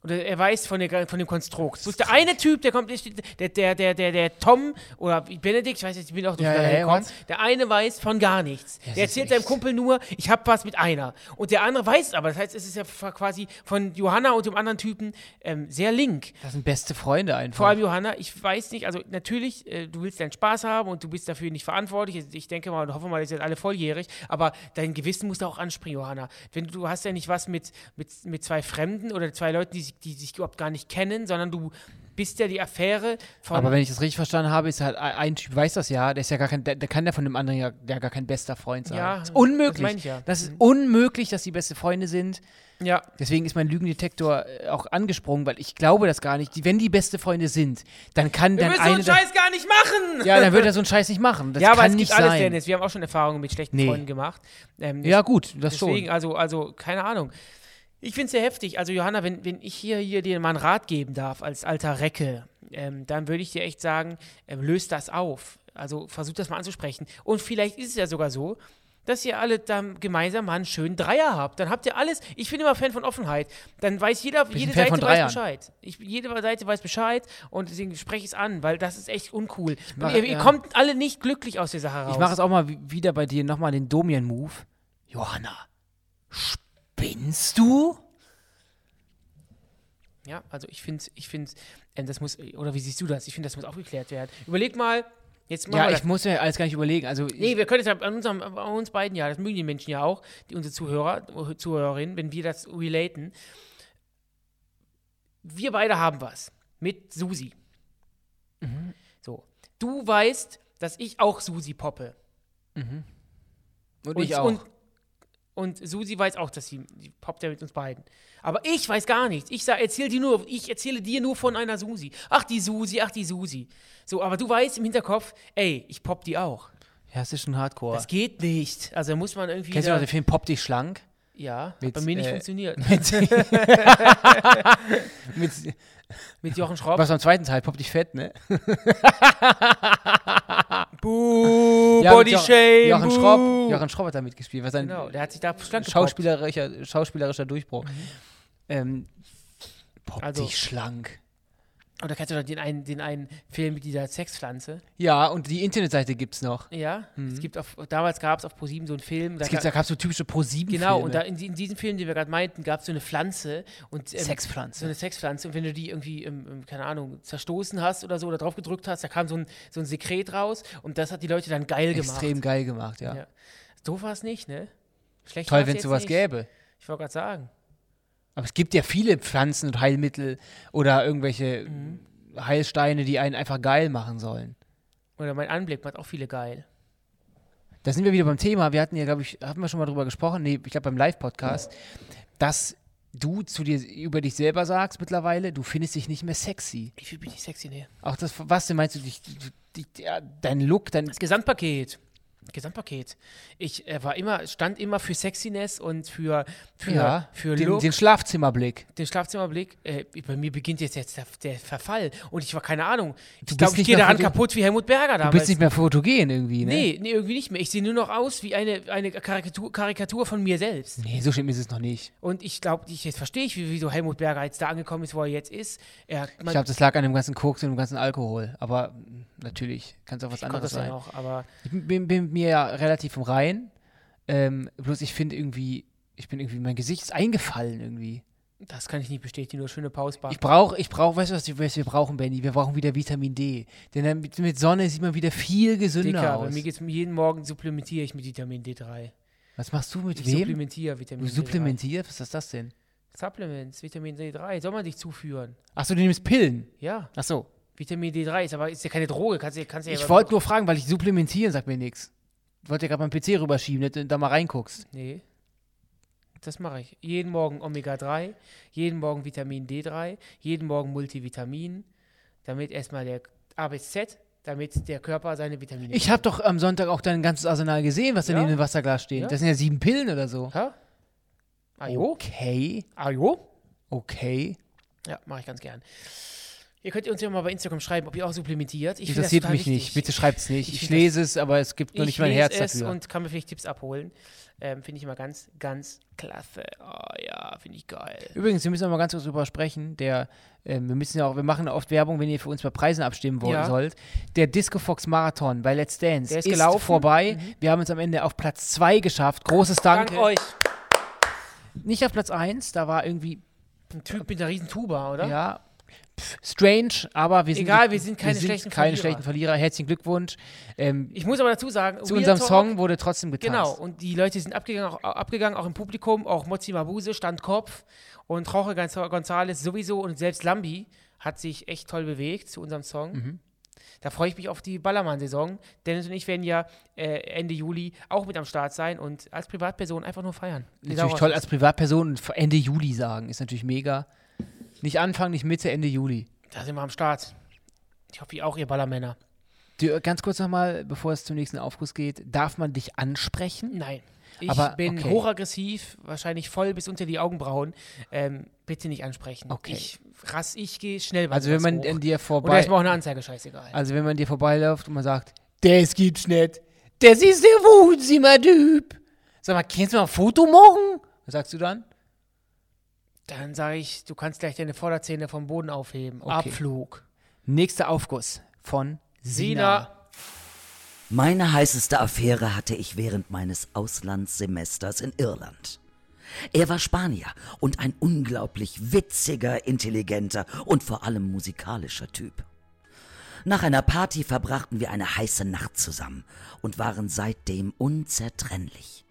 Oder er weiß von, der, von dem Konstrukt. Bloß der eine Typ, der kommt, der, der, der, der, der Tom oder Benedikt, ich weiß jetzt, ich bin auch durcheinander ja, ja, gekommen, der eine weiß von gar nichts. das der ist erzählt seinem Kumpel nur, ich habe was mit einer. Und der andere weiß es aber. Das heißt, es ist ja quasi von Johanna und dem anderen Typen ähm, sehr link. Das sind beste Freunde einfach. Vor allem Johanna, ich weiß nicht, also natürlich, äh, du willst deinen Spaß haben und du bist dafür nicht verantwortlich. Ich- denke mal und hoffe mal, ihr seid alle volljährig, aber dein Gewissen muss da auch anspringen, Johanna. Wenn du, du hast ja nicht was mit, mit, mit zwei Fremden oder zwei Leuten, die die sich überhaupt gar nicht kennen, sondern du bist ja die Affäre von. aber wenn ich das richtig verstanden habe, ist halt ein, Typ weiß das ja, der ist ja gar kein, der, der kann ja von dem anderen ja, ja gar kein bester Freund sein. Ja, das ist das unmöglich. ich ja. Das ist unmöglich, dass die beste Freunde sind. ja, Deswegen ist mein Lügendetektor äh, auch angesprungen, weil ich glaube das gar nicht. Die, wenn die beste Freunde sind, dann kann wir dann müssen so eine. einen Scheiß gar nicht machen! ja, dann wird er so einen Scheiß nicht machen. Das ja, aber kann es nicht gibt alles, sein. Dennis. Wir haben auch schon Erfahrungen mit schlechten Nee. Freunden gemacht. Ähm, Ja, gut, das Deswegen, schon. also, also, keine Ahnung. Ich finde es sehr heftig. Also, Johanna, wenn, wenn ich hier, hier dir mal einen Rat geben darf, als alter Recke, ähm, dann würde ich dir echt sagen, ähm, löst das auf. Also, versuch das mal anzusprechen. Und vielleicht ist es ja sogar so, dass ihr alle dann gemeinsam mal einen schönen Dreier habt. Dann habt ihr alles. Ich bin immer Fan von Offenheit. Dann weiß jeder, jede Fan Seite weiß. Bescheid. Ich, jede Seite weiß Bescheid und deswegen spreche ich es an, weil das ist echt uncool. mach- ihr, ihr ja. kommt alle nicht glücklich aus der Sache raus. Ich mache es auch mal wi- wieder bei dir nochmal den Domian-Move. Johanna, spinnst du? Ja, also ich finde, ich finde, ähm, das muss, oder wie siehst du das? Ich finde, das muss aufgeklärt werden. Überleg mal, jetzt machen Ja, ich muss mir alles gar nicht überlegen. Also, Nee, wir können jetzt an, unserem, an uns beiden ja, das mögen die Menschen ja auch, die unsere Zuhörer, Zuhörerinnen, wenn wir das relaten. Wir beide haben was mit Susi. Mhm. So. Du weißt, dass ich auch Susi poppe. und, ich auch. Und, und Susi weiß auch, dass sie die poppt ja mit uns beiden. Aber ich weiß gar nichts. Ich sag, erzähl dir nur, ich erzähle dir nur von einer Susi. Ach, die Susi, ach, die Susi. So, aber du weißt im Hinterkopf, ey, ich popp die auch. ja, das ist schon hardcore. Das geht nicht. Also muss man irgendwie. Kennst du noch den Film Pop dich schlank? ja, mit, hat bei mir nicht äh, funktioniert. Mit, Mit Jochen Schropp. was am zweiten Teil? Pop dich fett, ne? Buh, Ja, mit Body Shame. Jochen buh. Schropp, Jochen Schropp hat da mitgespielt. Was ein Genau, der hat sich da schauspielerischer, schauspielerischer Durchbruch. Ähm, Pop Also- schlank. Oder kennst du noch den einen, den einen Film mit dieser Sexpflanze? Ja, und die Internetseite gibt's noch. Ja. Es gibt auf, damals gab es auf ProSieben so einen Film. da Es gibt, ga- da gab's so typische pro 7 Genau, und da in, in diesem Film, den wir gerade meinten, gab es so eine Pflanze und ähm, Sexpflanze. So eine Sexpflanze und wenn du die irgendwie, ähm, keine Ahnung, zerstoßen hast oder so oder drauf gedrückt hast, da kam so ein, so ein Sekret raus und das hat die Leute dann geil gemacht. Extrem geil gemacht, ja. Ja. Doof war es nicht, ne? Schlecht Toll, wenn es sowas nicht. gäbe. Ich wollte gerade sagen. Aber es gibt ja viele Pflanzen und Heilmittel oder irgendwelche Mhm. Heilsteine, die einen einfach geil machen sollen. Oder mein Anblick macht auch viele geil. Da sind wir wieder beim Thema. Wir hatten ja, glaube ich, haben wir schon mal drüber gesprochen, nee, ich glaube beim Live-Podcast, dass du zu dir über dich selber sagst mittlerweile, du findest dich nicht mehr sexy. Ich fühle mich nicht sexy, ne? Auch das, was denn meinst du, dich, dich, dein Look, dein, Das Gesamtpaket. Gesamtpaket. Ich äh, war immer, stand immer für Sexiness und für, für, ja, für den, Look. den Schlafzimmerblick. den Schlafzimmerblick, äh, bei mir beginnt jetzt, jetzt der, der Verfall. Und ich war keine Ahnung. Ich glaube, ich gehe daran kaputt wie Helmut Berger Du damals. bist nicht mehr fotogen irgendwie, ne? nee, nee, irgendwie nicht mehr. Ich sehe nur noch aus wie eine, eine Karikatur, Karikatur von mir selbst. Nee, so schlimm ist es noch nicht. Und ich glaube, ich, jetzt verstehe ich, wie, wieso Helmut Berger jetzt da angekommen ist, wo er jetzt ist. Er, Ich glaube, das lag an dem ganzen Koks und dem ganzen Alkohol. Aber mm, natürlich kann es auch was kommt anderes ja sein. noch, aber Ich bin, bin mit mir ja relativ im Rein. Ähm, bloß ich finde irgendwie, ich bin irgendwie, mein Gesicht ist eingefallen irgendwie. Das kann ich nicht bestätigen, nur schöne Pausbar. Ich brauche, ich brauche, weißt du, was wir, was wir brauchen, Benny? Wir brauchen wieder Vitamin D. Denn dann mit, mit Sonne sieht man wieder viel gesünder Dicker, bei aus. mir geht's jeden Morgen supplementiere ich mit Vitamin D3. Was machst du mit Ich wem? supplementiere Vitamin Du D3. supplementierst? Was ist das denn? Supplements, Vitamin D3, soll man dich zuführen? Achso, du nimmst Pillen. Ja, Achso. Vitamin D3 ist aber ist ja keine Droge, kannst du kannst ja Ich wollte nur fragen, weil ich supplementieren sagt mir nichts. Ich wollte ja gerade meinen PC rüberschieben, dass du da mal reinguckst. Nee. Das mache ich. Jeden Morgen Omega-3, jeden Morgen Vitamin D3, jeden Morgen Multivitamin, damit erstmal der A bis Z, damit der Körper seine Vitamine Ich habe doch am Sonntag auch dein ganzes Arsenal gesehen, was Ja. in dem Wasserglas steht. Ja. Das sind ja sieben Pillen oder so. Ha? Ajo? Okay, Ajo? okay. Ja, mache ich ganz gern. Ihr könnt uns ja mal bei Instagram schreiben, ob ihr auch supplementiert. Ich das Interessiert mich wichtig. nicht. Bitte schreibt's nicht. Ich Ich, lese es, aber es gibt nur ich nicht mein Herz es dafür. und kann mir vielleicht Tipps abholen. Ähm, finde ich immer ganz, ganz klasse. Oh ja, finde ich geil. Übrigens, wir müssen noch mal ganz kurz drüber sprechen. Der, ähm, wir müssen ja auch, wir machen oft Werbung, wenn ihr für uns bei Preisen abstimmen wollen Ja. sollt. Der Disco Fox Marathon bei Let's Dance Der ist gelaufen. Mhm. vorbei. Wir haben uns am Ende auf Platz 2 geschafft. Großes Dank. Dank euch. Nicht auf Platz 1, da war irgendwie, Ein Typ mit einer riesen Tuba, oder? ja, pff, strange, aber wir sind, Egal, wir sind keine schlechten keine Verlierer. schlechten Verlierer. Herzlichen Glückwunsch. Ähm, Ich muss aber dazu sagen, zu Real unserem Talk, Song wurde trotzdem getanzt. Genau, und die Leute sind abgegangen, auch, abgegangen, auch im Publikum, auch Mozi Mabuse stand Kopf und Jorge Gonz- González sowieso und selbst Lambi hat sich echt toll bewegt zu unserem Song. Mhm. Da freue ich mich auf die Ballermann-Saison. Dennis und ich werden ja äh, Ende Juli auch mit am Start sein und als Privatperson einfach nur feiern. Natürlich toll als Privatperson und Ende Juli sagen, ist natürlich mega. Nicht Anfang, nicht Mitte, Ende Juli. Da sind wir am Start. Ich hoffe, ihr auch, ihr Ballermänner. Du, ganz kurz nochmal, bevor es zum nächsten Aufguss geht, darf man dich ansprechen? Nein. Ich Aber, bin okay. hochaggressiv, wahrscheinlich voll bis unter die Augenbrauen. Ähm, bitte nicht ansprechen. Okay. Ich rass, ich gehe schnell Also wenn man hoch. an dir vorbei, ist mir auch eine Anzeige scheißegal. also wenn man dir vorbeiläuft und man sagt, das gibt's nicht, das ist der Wohnzimmertyp. Sag mal, kannst du mal ein Foto machen? Was sagst du dann? Dann sage ich, du kannst gleich deine Vorderzähne vom Boden aufheben. Okay. Abflug. Nächster Aufguss von Sina. Sina. Meine heißeste Affäre hatte ich während meines Auslandssemesters in Irland. Er war Spanier und ein unglaublich witziger, intelligenter und vor allem musikalischer Typ. Nach einer Party verbrachten wir eine heiße Nacht zusammen und waren seitdem unzertrennlich.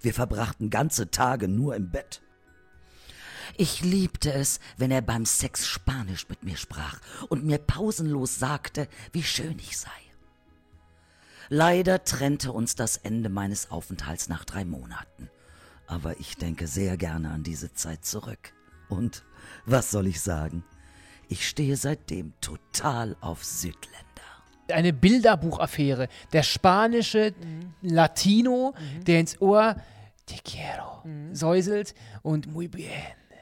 Wir verbrachten ganze Tage nur im Bett. Ich liebte es, wenn er beim Sex Spanisch mit mir sprach und mir pausenlos sagte, wie schön ich sei. Leider trennte uns das Ende meines Aufenthalts nach drei Monaten. Aber ich denke sehr gerne an diese Zeit zurück. Und was soll ich sagen? Ich stehe seitdem total auf Südländer. Eine Bilderbuchaffäre. Der spanische Mhm. Latino, der ins Ohr Te quiero Mhm. säuselt und muy bien.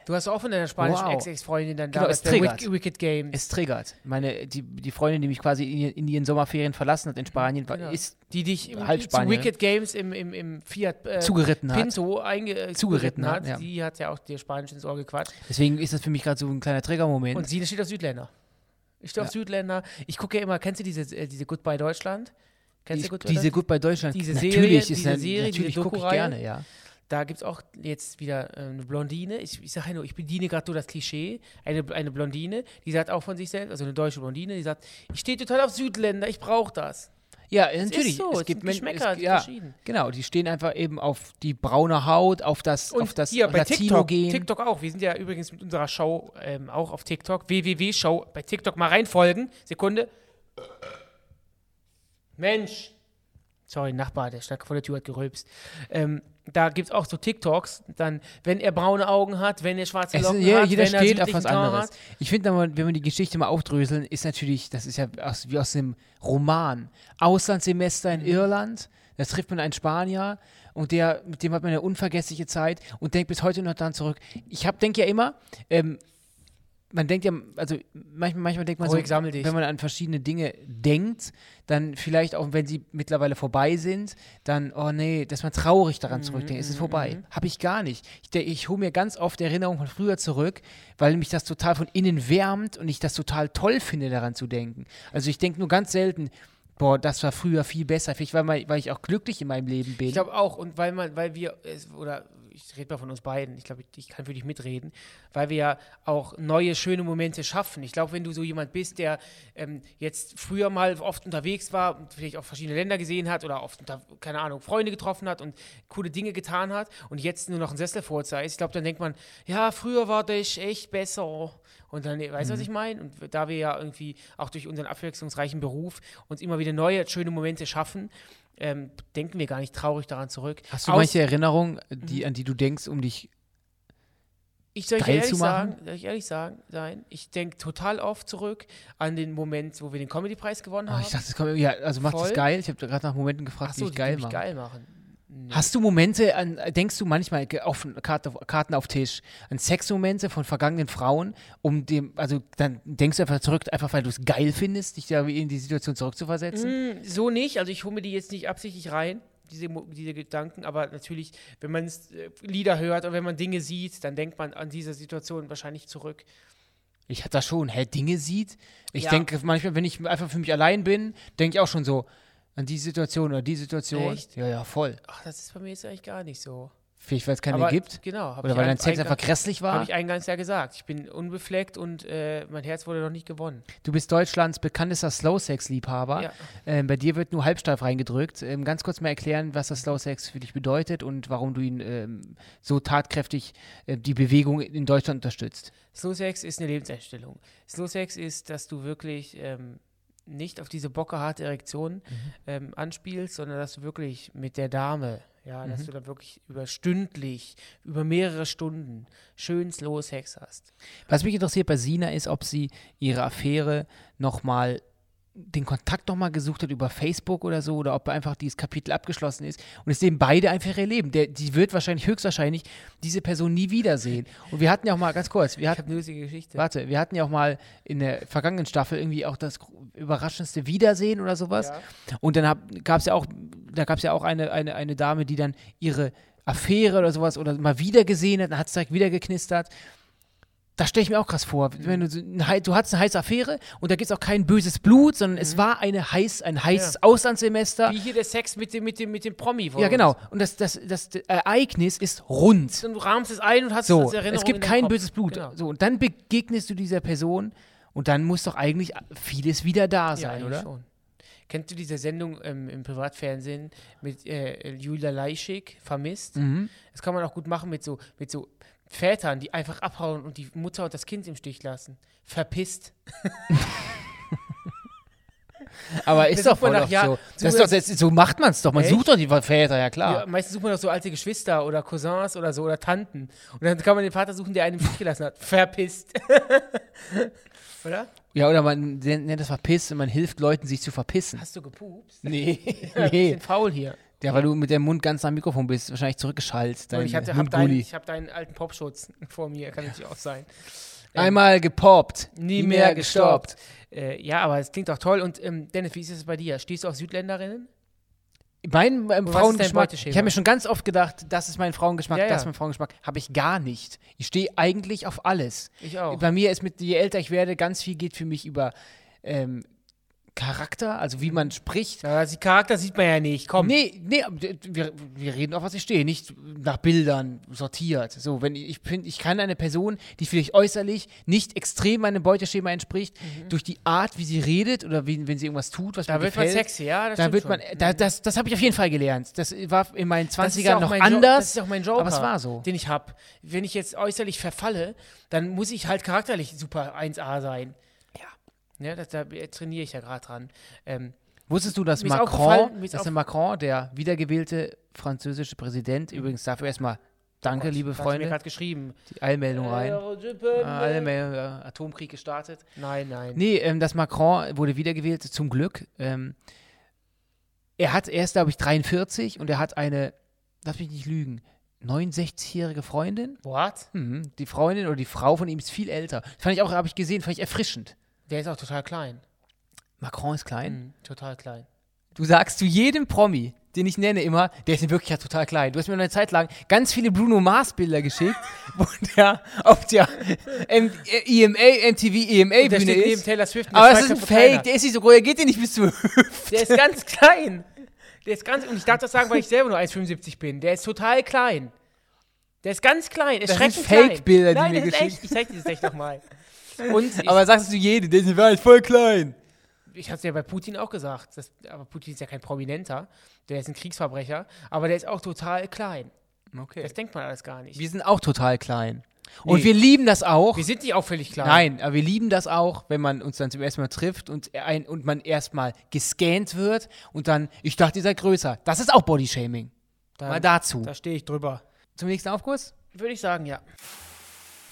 Du hast auch von deiner spanischen Wow. Ex-Ex-Freundin dann Genau, damals es bei triggert. Wick- Wicked Games. Es triggert. Meine, die, die Freundin, die mich quasi in, in ihren Sommerferien verlassen hat in Spanien, Genau. ist die dich im, halb zu. Wicked Games im, im, im Fiat äh, zugeritten hat. Pinto einge, äh, Zugeritten hat, ja. Die hat ja auch dir Spanisch ins Ohr gequatscht. Deswegen ist das für mich gerade so ein kleiner Triggermoment. Und sie steht auf Südländer. Ich stehe auf Südländer. Ich gucke ja immer, kennst du diese, äh, diese Goodbye Deutschland? Kennst Die- du Goodbye diese bei Deutschland. Diese natürlich Serie, ist diese ja- Serie, diese natürlich gucke ich gerne, ja. Da gibt es auch jetzt wieder äh, eine Blondine. Ich, ich sage ja nur, ich bediene gerade nur das Klischee. Eine, eine Blondine, die sagt auch von sich selbst, also eine deutsche Blondine, die sagt, ich stehe total auf Südländer, ich brauche das. Ja, natürlich. so, es es gibt sind Men- Geschmäcker, es, ja, verschieden. Genau, die stehen einfach eben auf die braune Haut, auf das, Und auf das hier bei Latino TikTok, gehen. TikTok auch. Wir sind ja übrigens mit unserer Show ähm, auch auf TikTok. www.show bei TikTok mal reinfolgen. Sekunde. Mensch. Sorry, Nachbar, der stand vor der Tür, hat gerülpst. Ähm, da gibt es auch so TikToks, dann, wenn er braune Augen hat, wenn er schwarze Es, Locken ja, hat, jeder wenn er steht auf was anderes. Hat. Ich finde, wenn wir die Geschichte mal aufdröseln, ist natürlich, das ist ja aus, wie aus einem Roman. Auslandssemester Mhm. in Irland, da trifft man einen Spanier und der, mit dem hat man eine unvergessliche Zeit und denkt bis heute noch daran zurück. Ich denke ja immer, ähm, man denkt ja, also manchmal, manchmal denkt man Ruhig, so, wenn man an verschiedene Dinge denkt, dann vielleicht auch, wenn sie mittlerweile vorbei sind, dann, oh nee, dass man traurig daran zurückdenkt, es ist vorbei. Habe ich gar nicht. Ich, ich hole mir ganz oft Erinnerungen von früher zurück, weil mich das total von innen wärmt und ich das total toll finde, daran zu denken. Also ich denke nur ganz selten, boah, das war früher viel besser. Vielleicht, weil, man, weil ich auch glücklich in meinem Leben bin. Ich glaube auch, und weil man, weil wir, oder ich rede mal von uns beiden, ich glaube, ich, ich, kann für dich mitreden, weil wir ja auch neue, schöne Momente schaffen. Ich glaube, wenn du so jemand bist, der ähm, jetzt früher mal oft unterwegs war und vielleicht auch verschiedene Länder gesehen hat oder oft, unter, keine Ahnung, Freunde getroffen hat und coole Dinge getan hat und jetzt nur noch ein Sessel vorzeigt, ich glaube, dann denkt man, ja, früher war das echt besser. Und dann, weißt du, mhm. was ich meine? Und da wir ja irgendwie auch durch unseren abwechslungsreichen Beruf uns immer wieder neue, schöne Momente schaffen, ähm, denken wir gar nicht traurig daran zurück. Hast du Aus manche Erinnerungen, die, mhm. an die du denkst, um dich ich soll geil ehrlich sagen, soll ich ehrlich sagen, sein, ich denke total oft zurück an den Moment, wo wir den Comedy-Preis gewonnen haben. Oh, ich dachte, das kommt, ja, also macht das geil. Ich habe gerade nach Momenten gefragt, so, die ich geil mache. geil machen. Nee. Hast du Momente, an, denkst du manchmal auf Karte, Karten auf Tisch, an Sexmomente von vergangenen Frauen, um dem, also dann denkst du einfach zurück, einfach weil du es geil findest, dich da in die Situation zurückzuversetzen? Mm, so nicht, also ich hole mir die jetzt nicht absichtlich rein, diese, diese Gedanken, aber natürlich, wenn man äh, Lieder hört oder wenn man Dinge sieht, dann denkt man an diese Situation wahrscheinlich zurück. Ich hatte das schon, hä, Dinge sieht? Ich ja. denke manchmal, wenn ich einfach für mich allein bin, denke ich auch schon so, an die Situation oder die Situation. Echt? Ja, ja, voll. Ach, das ist bei mir jetzt eigentlich gar nicht so. Vielleicht, weil es keine Aber, gibt? Genau. Oder weil dein Sex einfach grässlich war? Habe ich eingangs ja gesagt. Ich bin unbefleckt und äh, mein Herz wurde noch nicht gewonnen. Du bist Deutschlands bekanntester Slow-Sex-Liebhaber. Ja. Ähm, bei dir wird nur halbsteif reingedrückt. Ähm, ganz kurz mal erklären, was das Slow-Sex für dich bedeutet und warum du ihn ähm, so tatkräftig äh, die Bewegung in Deutschland unterstützt. Slow-Sex ist eine Lebenseinstellung. Slow-Sex ist, dass du wirklich ähm, nicht auf diese bockerharte Erektion mhm. ähm, anspielst, sondern dass du wirklich mit der Dame, ja, mhm. dass du da wirklich über stündlich, über mehrere Stunden schön slow Sex hast. Was mich interessiert bei Sina ist, ob sie ihre Affäre nochmal den Kontakt nochmal gesucht hat über Facebook oder so oder ob einfach dieses Kapitel abgeschlossen ist und es sehen beide einfach ihr Leben. Der, die wird wahrscheinlich, höchstwahrscheinlich diese Person nie wiedersehen. Und wir hatten ja auch mal, ganz kurz, wir hatten, ich Geschichte. Warte, wir hatten ja auch mal in der vergangenen Staffel irgendwie auch das überraschendste Wiedersehen oder sowas. Ja. Und dann gab es ja auch, da gab es ja auch eine, eine, eine Dame, die dann ihre Affäre oder sowas oder mal wieder gesehen hat, dann hat es direkt wieder geknistert das stelle ich mir auch krass vor. Wenn du, du hattest eine heiße Affäre und da gibt es auch kein böses Blut, sondern mhm. es war eine heiß, ein heißes ja. Auslandssemester. Wie hier der Sex mit dem, mit dem, mit dem Promi. Ja, genau. Und das, das, das, Ereignis ist rund. Und du rahmst es ein und hast so, es als Erinnerung. Es gibt kein böses Blut. Genau. So, und dann begegnest du dieser Person und dann muss doch eigentlich vieles wieder da sein, ja, oder? Schon. Kennst du diese Sendung ähm, im Privatfernsehen mit äh, Julia Leischig, Vermisst? Mhm. Das kann man auch gut machen mit so, mit so Vätern, die einfach abhauen und die Mutter und das Kind im Stich lassen. Verpisst. Aber ist doch voll nach, ja, so. Das doch, das, so macht man es doch. Man echt? sucht doch die Väter, ja klar. Ja, meistens sucht man doch so alte Geschwister oder Cousins oder so oder Tanten. Und dann kann man den Vater suchen, der einen im Stich gelassen hat. Verpisst. oder? Ja, oder man nennt das verpisst und man hilft Leuten, sich zu verpissen. Hast du gepupst? Nee. nee. Bisschen faul hier. Ja, weil du mit dem Mund ganz am Mikrofon bist, wahrscheinlich zurückgeschaltet. Dein ich habe deinen, hab deinen alten Popschutz vor mir, kann natürlich auch sein. Ähm, Einmal gepoppt, nie, nie mehr, mehr gestoppt. Äh, ja, aber es klingt doch toll. Und ähm, Dennis, wie ist es bei dir? Stehst du auf Südländerinnen? Mein ähm, Frauengeschmack, ich habe mir schon ganz oft gedacht, das ist mein Frauengeschmack, ja, das ist mein Frauengeschmack. Habe ich gar nicht. Ich stehe eigentlich auf alles. Ich auch. Bei mir ist mit, je älter ich werde, ganz viel geht für mich über ähm, Charakter, also wie man spricht. Ja, die Charakter sieht man ja nicht, komm. Nee, nee, wir, wir reden auf was ich stehe, nicht nach Bildern sortiert. So, wenn ich finde, ich kann eine Person, die vielleicht äußerlich nicht extrem meinem Beuteschema entspricht, mhm. durch die Art, wie sie redet oder wie, wenn sie irgendwas tut, was da mir gefällt. Wird man sexy, ja, das Da wird man, da, das, das habe ich auf jeden Fall gelernt. Das war in meinen 20ern ja noch anders. Jo das ist auch mein Joker, aber es war so. den ich habe. Wenn ich jetzt äußerlich verfalle, dann muss ich halt charakterlich super 1A sein. Ja, das, da trainiere ich ja gerade dran. Ähm, Wusstest du, dass Macron, dass Macron, der wiedergewählte französische Präsident, übrigens dafür erstmal Danke, oh Gott, liebe Freunde. mir gerade geschrieben. Die Eilmeldung rein. Ah, Eilmeldung, ja, Atomkrieg gestartet. Nein, nein. Nee, ähm, das Macron wurde wiedergewählt, zum Glück. Ähm, er hat, er ist, glaube ich, 43 und er hat eine, lass mich nicht lügen, 69-jährige Freundin. What? Mhm, die Freundin oder die Frau von ihm ist viel älter. Das fand ich auch, habe ich gesehen, fand ich erfrischend. Der ist auch total klein. Macron ist klein? Mhm, total klein. Du sagst zu jedem Promi, den ich nenne, immer, der ist in Wirklichkeit total klein. Du hast mir eine Zeit lang ganz viele Bruno Mars Bilder geschickt, wo der auf der M EMA, MTV EMA Bühne ist. Taylor Swift Aber das ist ein Fake, kleiner. der ist nicht so groß, der geht dir nicht bis zur Hüfte. Der ist ganz klein. Der ist ganz, und ich darf das sagen, weil ich selber nur 1,75 bin. Der ist total klein. Der ist ganz klein. Das sind. Fake-Bilder, die Nein, mir ist geschickt- echt. Ich zeig dir das echt nochmal. Und Aber sagst du jedem, der ist Wahrheit voll klein. ich habe es ja bei Putin auch gesagt. Das, aber Putin ist ja kein Prominenter. Der ist ein Kriegsverbrecher. Aber der ist auch total klein. Okay. Das denkt man alles gar nicht. Wir sind auch total klein. Und Nee. wir lieben das auch. Wir sind nicht auffällig klein. Nein, aber wir lieben das auch, wenn man uns dann zum ersten Mal trifft und, ein, und man erstmal gescannt wird und dann, ich dachte, ihr seid größer. Das ist auch Bodyshaming. Mal dazu. Da stehe ich drüber. Zum nächsten Aufkurs? Würde ich sagen, ja.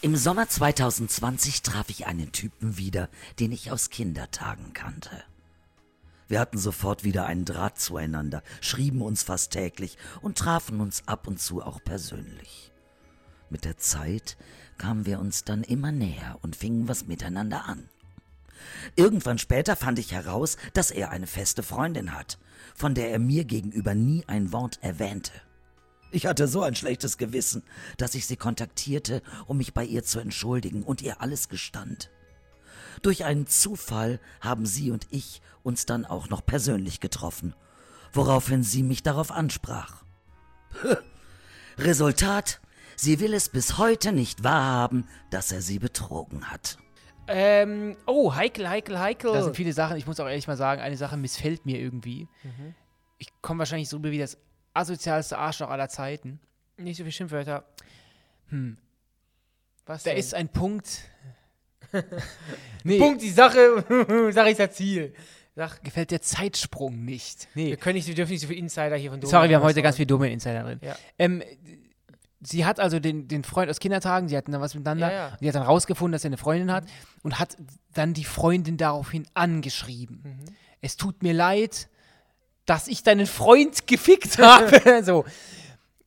Im Sommer 2020 traf ich einen Typen wieder, den ich aus Kindertagen kannte. Wir hatten sofort wieder einen Draht zueinander, schrieben uns fast täglich und trafen uns ab und zu auch persönlich. Mit der Zeit kamen wir uns dann immer näher und fingen was miteinander an. Irgendwann später fand ich heraus, dass er eine feste Freundin hat, von der er mir gegenüber nie ein Wort erwähnte. Ich hatte so ein schlechtes Gewissen, dass ich sie kontaktierte, um mich bei ihr zu entschuldigen und ihr alles gestand. Durch einen Zufall haben sie und ich uns dann auch noch persönlich getroffen, woraufhin sie mich darauf ansprach. Resultat, sie will es bis heute nicht wahrhaben, dass er sie betrogen hat. Ähm, oh, heikel, heikel, heikel. Da sind viele Sachen, ich muss auch ehrlich mal sagen, eine Sache missfällt mir irgendwie. Mhm. Ich komme wahrscheinlich so rüber wie das asozialste Arschloch aller Zeiten. Nicht so viel Schimpfwörter. Hm. Was Da denn? ist ein Punkt. nee, Punkt, die Sache, Sache ist das Ziel. Sag, gefällt der Zeitsprung nicht. Nee. wir können nicht, wir dürfen nicht so viel Insider hier von Dominik Sorry, wir haben heute ganz viel dumme Insider drin. Ja. Ähm, sie hat also den, den Freund aus Kindertagen, sie hatten dann was miteinander. Ja, ja. Und die hat dann rausgefunden, dass er eine Freundin hat und hat dann die Freundin daraufhin angeschrieben. Mhm. Es tut mir leid, dass ich deinen Freund gefickt habe. so.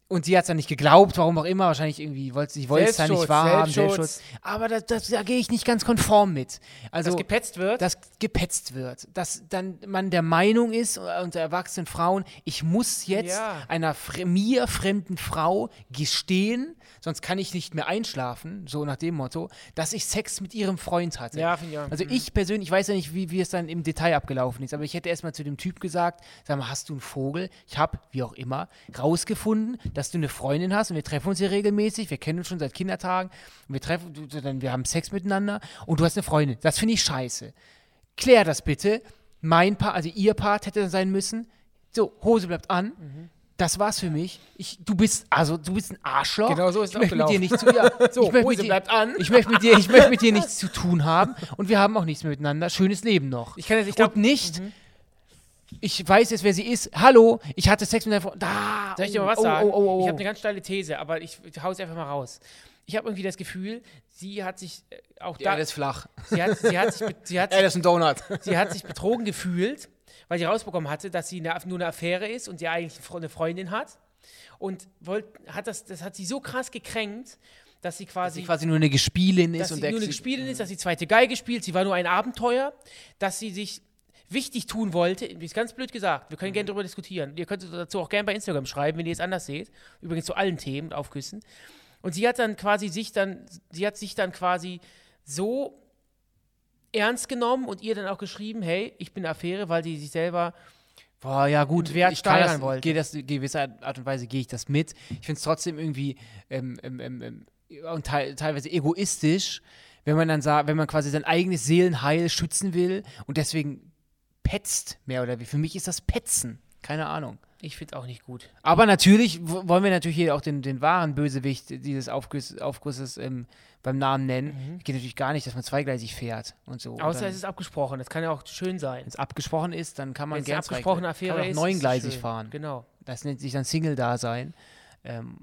Und sie hat es dann nicht geglaubt, warum auch immer. Wahrscheinlich irgendwie wollte sie wollte es dann nicht Selbstschutz, wahrhaben. Selbstschutz. Aber das, das, da gehe ich nicht ganz konform mit. Also, Dass gepetzt wird. dass gepetzt wird. Dass dann man der Meinung ist, äh, unter erwachsenen Frauen, ich muss jetzt Ja. einer fre mir fremden Frau gestehen, sonst kann ich nicht mehr einschlafen, so nach dem Motto, dass ich Sex mit ihrem Freund hatte. ja, finde ich auch. Also Mhm. ich persönlich, ich weiß ja nicht, wie, wie es dann im Detail abgelaufen ist, aber ich hätte erstmal zu dem Typ gesagt, sag mal, hast du einen Vogel? Ich habe, wie auch immer, rausgefunden, dass du eine Freundin hast und wir treffen uns hier regelmäßig, wir kennen uns schon seit Kindertagen, und wir treffen, dann, wir haben Sex miteinander und du hast eine Freundin. Das finde ich scheiße. Klär das bitte. Mein Part, also ihr Part hätte sein müssen. So, Hose bleibt an. Mhm. Das war's für mich. Ich, du bist, also du bist ein Arschloch. Genau so ist es ich möchte mit dir abgelaufen. nicht zu, ja, So, ich möchte Hose mit dir, bleibt an. Ich möchte mit dir, ich möchte mit dir nichts zu tun haben und wir haben auch nichts mehr miteinander. Schönes Leben noch. Ich kann jetzt, ich glaube, und nicht, ich weiß jetzt, wer sie ist. Hallo, ich hatte Sex mit deiner Frau. Da. Soll ich dir mal was oh, sagen? Oh, oh, oh, Ich habe eine ganz steile These, aber ich, ich hau es einfach mal raus. Ich habe irgendwie das Gefühl, sie hat sich äh, auch Ja, da, das ist flach. sie hat, sie hat sich, sie hat, ist ein Donut. sie hat sich betrogen gefühlt, weil sie rausbekommen hatte, dass sie eine, nur eine Affäre ist und sie eigentlich eine Freundin hat. Und wollt, hat das, das hat sie so krass gekränkt, dass sie Dass quasi, sie quasi nur eine Gespielin ist dass und sie nur eine der- Gespielin ist, dass sie zweite Geige spielt, sie war nur ein Abenteuer, dass sie sich wichtig tun wollte, ist ganz blöd gesagt, wir können gerne darüber diskutieren. Ihr könnt dazu auch gerne bei Instagram schreiben, wenn ihr es anders seht. Übrigens zu allen Themen aufküssen. Und sie hat dann quasi sich dann, sie hat sich dann quasi so ernst genommen und ihr dann auch geschrieben, hey, ich bin eine Affäre, weil sie sich selber Boah, ja gut, Wert ich steigern das, wollte. Gehe das in gewisser Art und Weise gehe ich das mit. Ich finde es trotzdem irgendwie ähm, ähm, ähm, ähm, und teil, teilweise egoistisch, wenn man dann sagt, wenn man quasi sein eigenes Seelenheil schützen will und deswegen petzt mehr oder wie. Für mich ist das Petzen. Keine Ahnung. Ich finde es auch nicht gut. Aber natürlich wollen wir natürlich hier auch den, den wahren Bösewicht dieses Aufguss, Aufgusses ähm, beim Namen nennen. Geht natürlich gar nicht, dass man zweigleisig fährt und so. Außer dann, es ist abgesprochen. Das kann ja auch schön sein. wenn es abgesprochen ist, dann kann man gerne abgesprochene zweigleisig- Affäre kann man ist, auch ist neungleisig schön. fahren. Genau. Das nennt sich dann Single-Dasein. Ähm,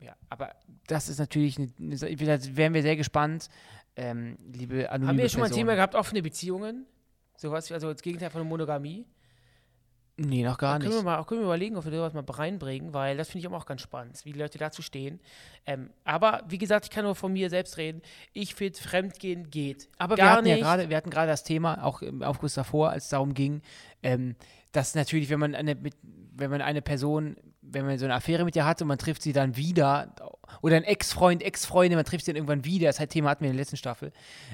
Ja, aber das ist natürlich, eine, da wären wir sehr gespannt, ähm, liebe anonyme Haben wir schon mal ein. Thema gehabt, offene Beziehungen? Sowas, also das Gegenteil von Monogamie? Nee, noch gar können, wir nicht. mal, können wir überlegen, ob wir sowas mal reinbringen, weil das finde ich auch ganz spannend, wie die Leute dazu stehen. Ähm, aber wie gesagt, ich kann nur von mir selbst reden. Ich finde, Fremdgehen geht. Aber wir Gar hatten ja nicht. gerade, wir hatten gerade das Thema, auch im Aufguss davor, als es darum ging, ähm, dass natürlich, wenn man eine, wenn man eine Person, wenn man so eine Affäre mit ihr hat und man trifft sie dann wieder Oder ein Ex-Freund, Ex-Freundin, man trifft sich dann irgendwann wieder, das halt Thema hatten wir in der letzten Staffel,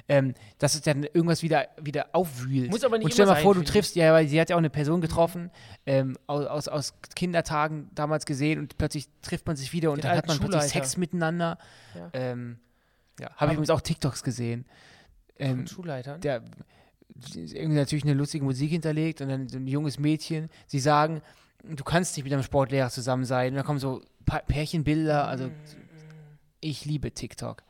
ähm, dass es dann irgendwas wieder, wieder aufwühlt. Muss aber nicht Und stell immer mal vor, du triffst, ja, weil sie hat ja auch eine Person getroffen, ähm, aus, aus, aus Kindertagen damals gesehen und plötzlich trifft man sich wieder und Den dann hat man plötzlich Schulleiter. Sex miteinander. Ja. Ähm, ja, habe ich übrigens auch TikToks gesehen. Ähm, Schulleitern. der irgendwie natürlich eine lustige Musik hinterlegt und dann so ein junges Mädchen. Sie sagen, du kannst nicht mit einem Sportlehrer zusammen sein. Und dann kommen so Pa- Pärchenbilder. Also ich liebe TikTok.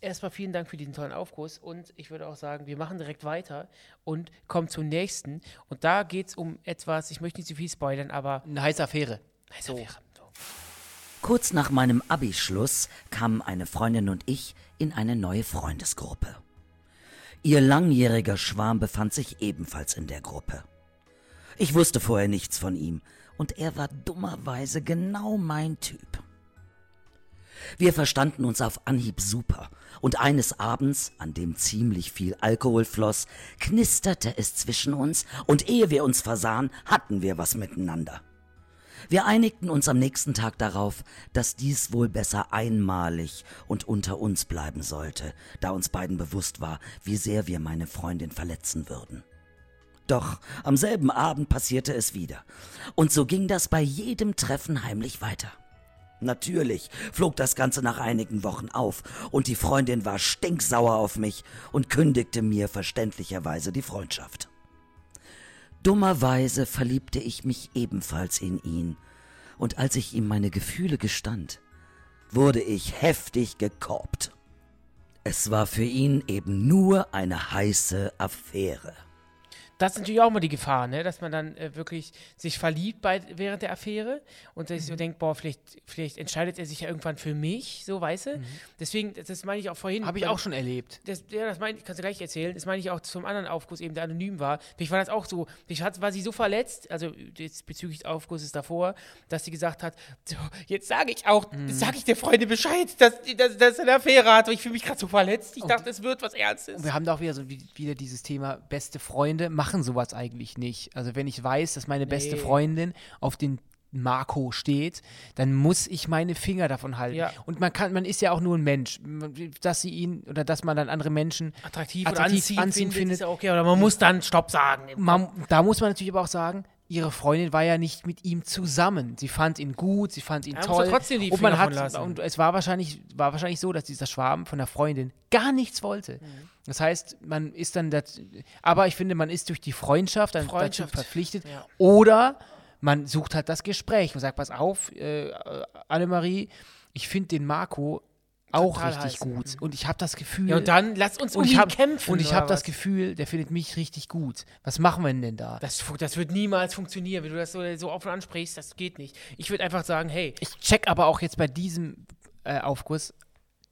Erstmal vielen Dank für diesen tollen Aufguss und ich würde auch sagen, wir machen direkt weiter und kommen zum nächsten. Und da geht es um etwas, ich möchte nicht zu viel spoilern, aber Eine heiße Affäre. so. so. Kurz nach meinem Abischluss kamen eine Freundin und ich in eine neue Freundesgruppe. Ihr langjähriger Schwarm befand sich ebenfalls in der Gruppe. Ich wusste vorher nichts von ihm und er war dummerweise genau mein Typ. Wir verstanden uns auf Anhieb super und eines Abends, an dem ziemlich viel Alkohol floss, knisterte es zwischen uns und ehe wir uns versahen, hatten wir was miteinander. Wir einigten uns am nächsten Tag darauf, dass dies wohl besser einmalig und unter uns bleiben sollte, da uns beiden bewusst war, wie sehr wir meine Freundin verletzen würden. Doch am selben Abend passierte es wieder. Und so ging das bei jedem Treffen heimlich weiter. Natürlich flog das Ganze nach einigen Wochen auf und die Freundin war stinksauer auf mich und kündigte mir verständlicherweise die Freundschaft. Dummerweise verliebte ich mich ebenfalls in ihn, und als ich ihm meine Gefühle gestand, wurde ich heftig gekorbt. Es war für ihn eben nur eine heiße Affäre. Das ist natürlich auch mal die Gefahr, ne? dass man dann äh, wirklich sich verliebt bei, während der Affäre und sich Mhm. so denkt, boah, vielleicht, vielleicht entscheidet er sich ja irgendwann für mich, so weißt du. Deswegen, das- das meine ich auch vorhin. Mhm. Habe ich auch schon erlebt. Das, ja, das meine ich, kannst du gleich erzählen. Das meine ich auch zum anderen Aufguss, eben der anonym war. Vielleicht war das auch so, vielleicht hat, war sie so verletzt, also jetzt bezüglich des Aufgusses davor, dass sie gesagt hat, so, jetzt sage ich auch, Mhm. sage ich der Freundin Bescheid, dass, dass, dass er eine Affäre hat, weil ich fühle mich gerade so verletzt. Ich dachte, es wird was Ernstes. Und wir haben da auch wieder so wie- wieder dieses Thema, beste Freunde machen sowas eigentlich nicht. Also wenn ich weiß, dass meine beste Nee. Freundin auf den Marco steht, dann muss ich meine Finger davon halten. Ja. Und man kann, man ist ja auch nur ein Mensch. Dass sie ihn oder dass man dann andere Menschen attraktiv, attraktiv oder anziehend, anziehen findet, findet. ist ja okay, oder man muss dann Stopp sagen. Man, da muss man natürlich aber auch sagen, ihre Freundin war ja nicht mit ihm zusammen. Sie fand ihn gut, sie fand ihn Ja, toll. trotzdem die und man Finger hat und es war wahrscheinlich war wahrscheinlich so, dass dieser Schwarm von der Freundin gar nichts wollte. Mhm. Das heißt, man ist dann das, aber ich finde, man ist durch die Freundschaft dann Freundschaft, dazu verpflichtet ja. oder man sucht halt das Gespräch und sagt, pass auf, äh, äh, Annemarie, ich finde den Marco auch Total richtig heiß. gut und ich habe das Gefühl Ja, und dann lasst uns um ihn habe kämpfen. und ich habe das? Gefühl, der findet mich richtig gut. Was machen wir denn da? Das, das wird niemals funktionieren, wenn du das so, so offen ansprichst. Das geht nicht. Ich würde einfach sagen, hey, Ich check aber auch jetzt bei diesem äh, Aufguss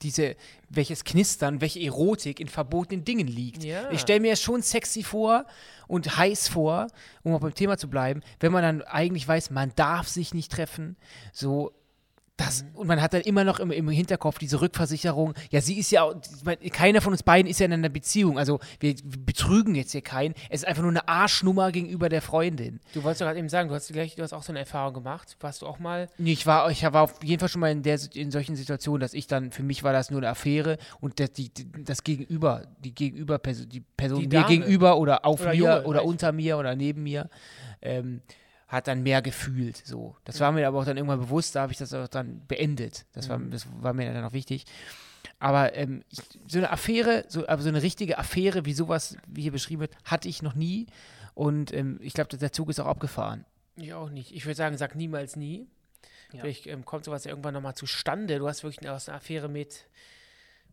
diese, welches Knistern, welche Erotik in verbotenen Dingen liegt. Ja. Ich stelle mir es schon sexy vor und heiß vor, um auch beim Thema zu bleiben, wenn man dann eigentlich weiß, man darf sich nicht treffen, so das, und man hat dann immer noch im, im Hinterkopf diese Rückversicherung. Ja, sie ist ja, auch- keiner von uns beiden ist ja in einer Beziehung. Also wir betrügen jetzt hier keinen. Es ist einfach nur eine Arschnummer gegenüber der Freundin. du wolltest doch gerade eben sagen, du hast, gleich, du hast auch so eine Erfahrung gemacht. Warst du auch mal. Nee, ich war, ich war auf jeden Fall schon mal in, der, in solchen Situationen, dass ich dann, für mich war das nur eine Affäre und das, die, das Gegenüber, die Gegenüber, die Person Die mir gegenüber oder auf Oder mir Junge, oder weiß. unter mir oder neben mir, ähm, hat dann mehr gefühlt. So. Das war mir aber auch dann irgendwann bewusst, da habe ich das auch dann beendet. Das, war, das war mir dann auch wichtig. Aber ähm, ich, so eine Affäre, so, aber so eine richtige Affäre, wie sowas, wie hier beschrieben wird, hatte ich noch nie. Und ähm, ich glaube, der Zug ist auch abgefahren. Ich auch nicht. Ich würde sagen, sag niemals nie. Vielleicht ähm, kommt sowas ja irgendwann nochmal zustande. Du hast wirklich eine, aus einer Affäre mit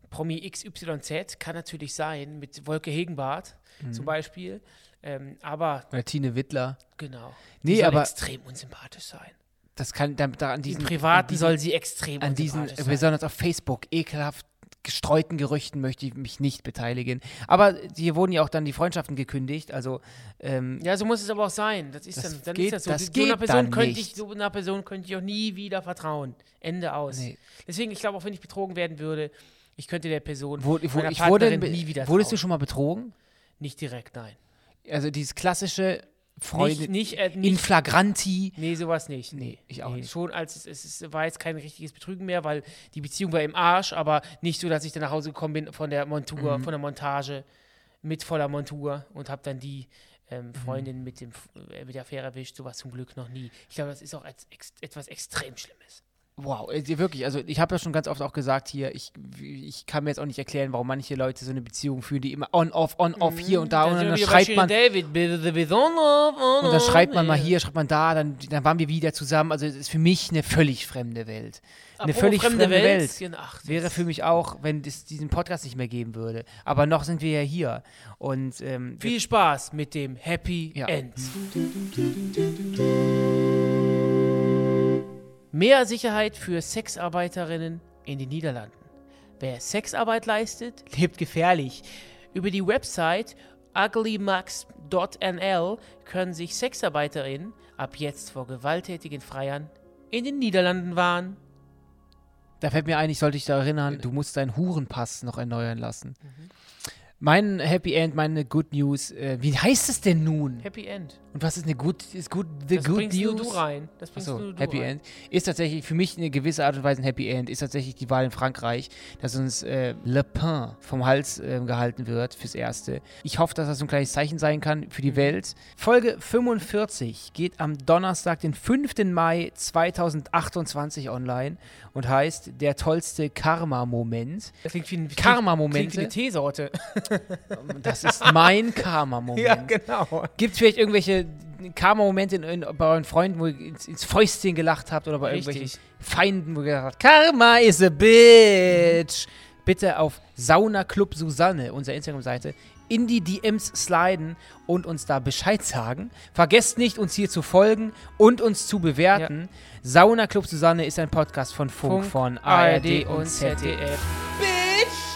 Promi XYZ, kann natürlich sein, mit Wolke Hegenbart Mhm. zum Beispiel. Ähm, aber Oder Tine Wittler. genau. Nee, die soll aber- extrem unsympathisch sein. Das kann da, da an Im diesen Privaten an diesen, soll sie extrem an diesen unsympathisch sein. besonders auf Facebook ekelhaft gestreuten Gerüchten möchte ich mich nicht beteiligen. Aber hier wurden ja auch dann die Freundschaften gekündigt. Also ähm, Ja, so muss es aber auch sein. Das ist Das dann, dann geht- ist das so. das so, einer geht Person dann könnte nicht. ich, so einer Person könnte ich auch nie wieder vertrauen. Ende aus. Nee. Deswegen, ich glaube, auch wenn ich betrogen werden würde, ich könnte der Person, wo, wo, ich wurde, nie wieder wurdest du schon mal betrogen? Nicht direkt, nein. Also dieses klassische Freundin Nicht, nicht, äh, in nicht flagranti. Nee, sowas nicht. Nee, ich auch nicht. Schon als es, es war jetzt kein richtiges Betrügen mehr, weil die Beziehung war im Arsch, aber nicht so, dass ich dann nach Hause gekommen bin von der Montur, Mhm. von der Montage mit voller Montur und habe dann die Mhm. ähm, Freundin mit, dem, äh, mit der Affäre erwischt. Sowas zum Glück noch nie. Ich glaube, das ist auch als, ex, etwas extrem Schlimmes. Wow, äh, wirklich, also ich habe ja schon ganz oft auch gesagt hier, ich, ich kann mir jetzt auch nicht erklären, warum manche Leute so eine Beziehung führen, die immer on, off, on, off, hier und da und dann schreibt man, David, und dann schreibt man mal hier, schreibt man da, dann, dann waren wir wieder zusammen. Also es ist für mich eine völlig fremde Welt. Eine Apropos völlig fremde, Welt. Ach, Wäre für mich auch, wenn es diesen Podcast nicht mehr geben würde. Aber noch sind wir ja hier. Und ähm, viel Spaß mit dem Happy Ja. End. Mehr Sicherheit für Sexarbeiterinnen in den Niederlanden. Wer Sexarbeit leistet, lebt gefährlich. Über die Website uglymax.nl können sich Sexarbeiterinnen ab jetzt vor gewalttätigen Freiern in den Niederlanden warnen. Da fällt mir ein, ich sollte dich da erinnern, du musst deinen Hurenpass noch erneuern lassen. Mein Happy End, meine Good News, äh, wie heißt es denn nun? Happy End. Und was ist eine Good, ist good, the Das Good bringst News? nur du rein. Das bringst Achso, nur du Happy rein. End. Ist tatsächlich für mich eine gewisse Art und Weise ein Happy End, ist tatsächlich die Wahl in Frankreich, dass uns äh, Le Pen vom Hals ähm, gehalten wird fürs Erste. Ich hoffe, dass das so ein kleines Zeichen sein kann für Mhm. die Welt. Folge 45 geht am Donnerstag, den 5. Mai 2028 online und heißt Der tollste Karma-Moment. Das klingt wie ein Karma-Momente. Klingt wie eine Teesorte. Das ist mein Karma-Moment. ja, genau. Gibt es vielleicht irgendwelche Karma-Momente in, in, bei euren Freunden, wo ihr ins, ins Fäustchen gelacht habt oder bei Richtig. irgendwelchen Feinden, wo ihr gesagt habt, Karma is a bitch. Bitte auf Sauna Club Susanne, unsere Instagram-Seite, in die DMs sliden und uns da Bescheid sagen. Vergesst nicht, uns hier zu folgen und uns zu bewerten. Sauna Club Susanne ist ein Podcast von Funk, Funk, von ARD und ZDF. ZDF.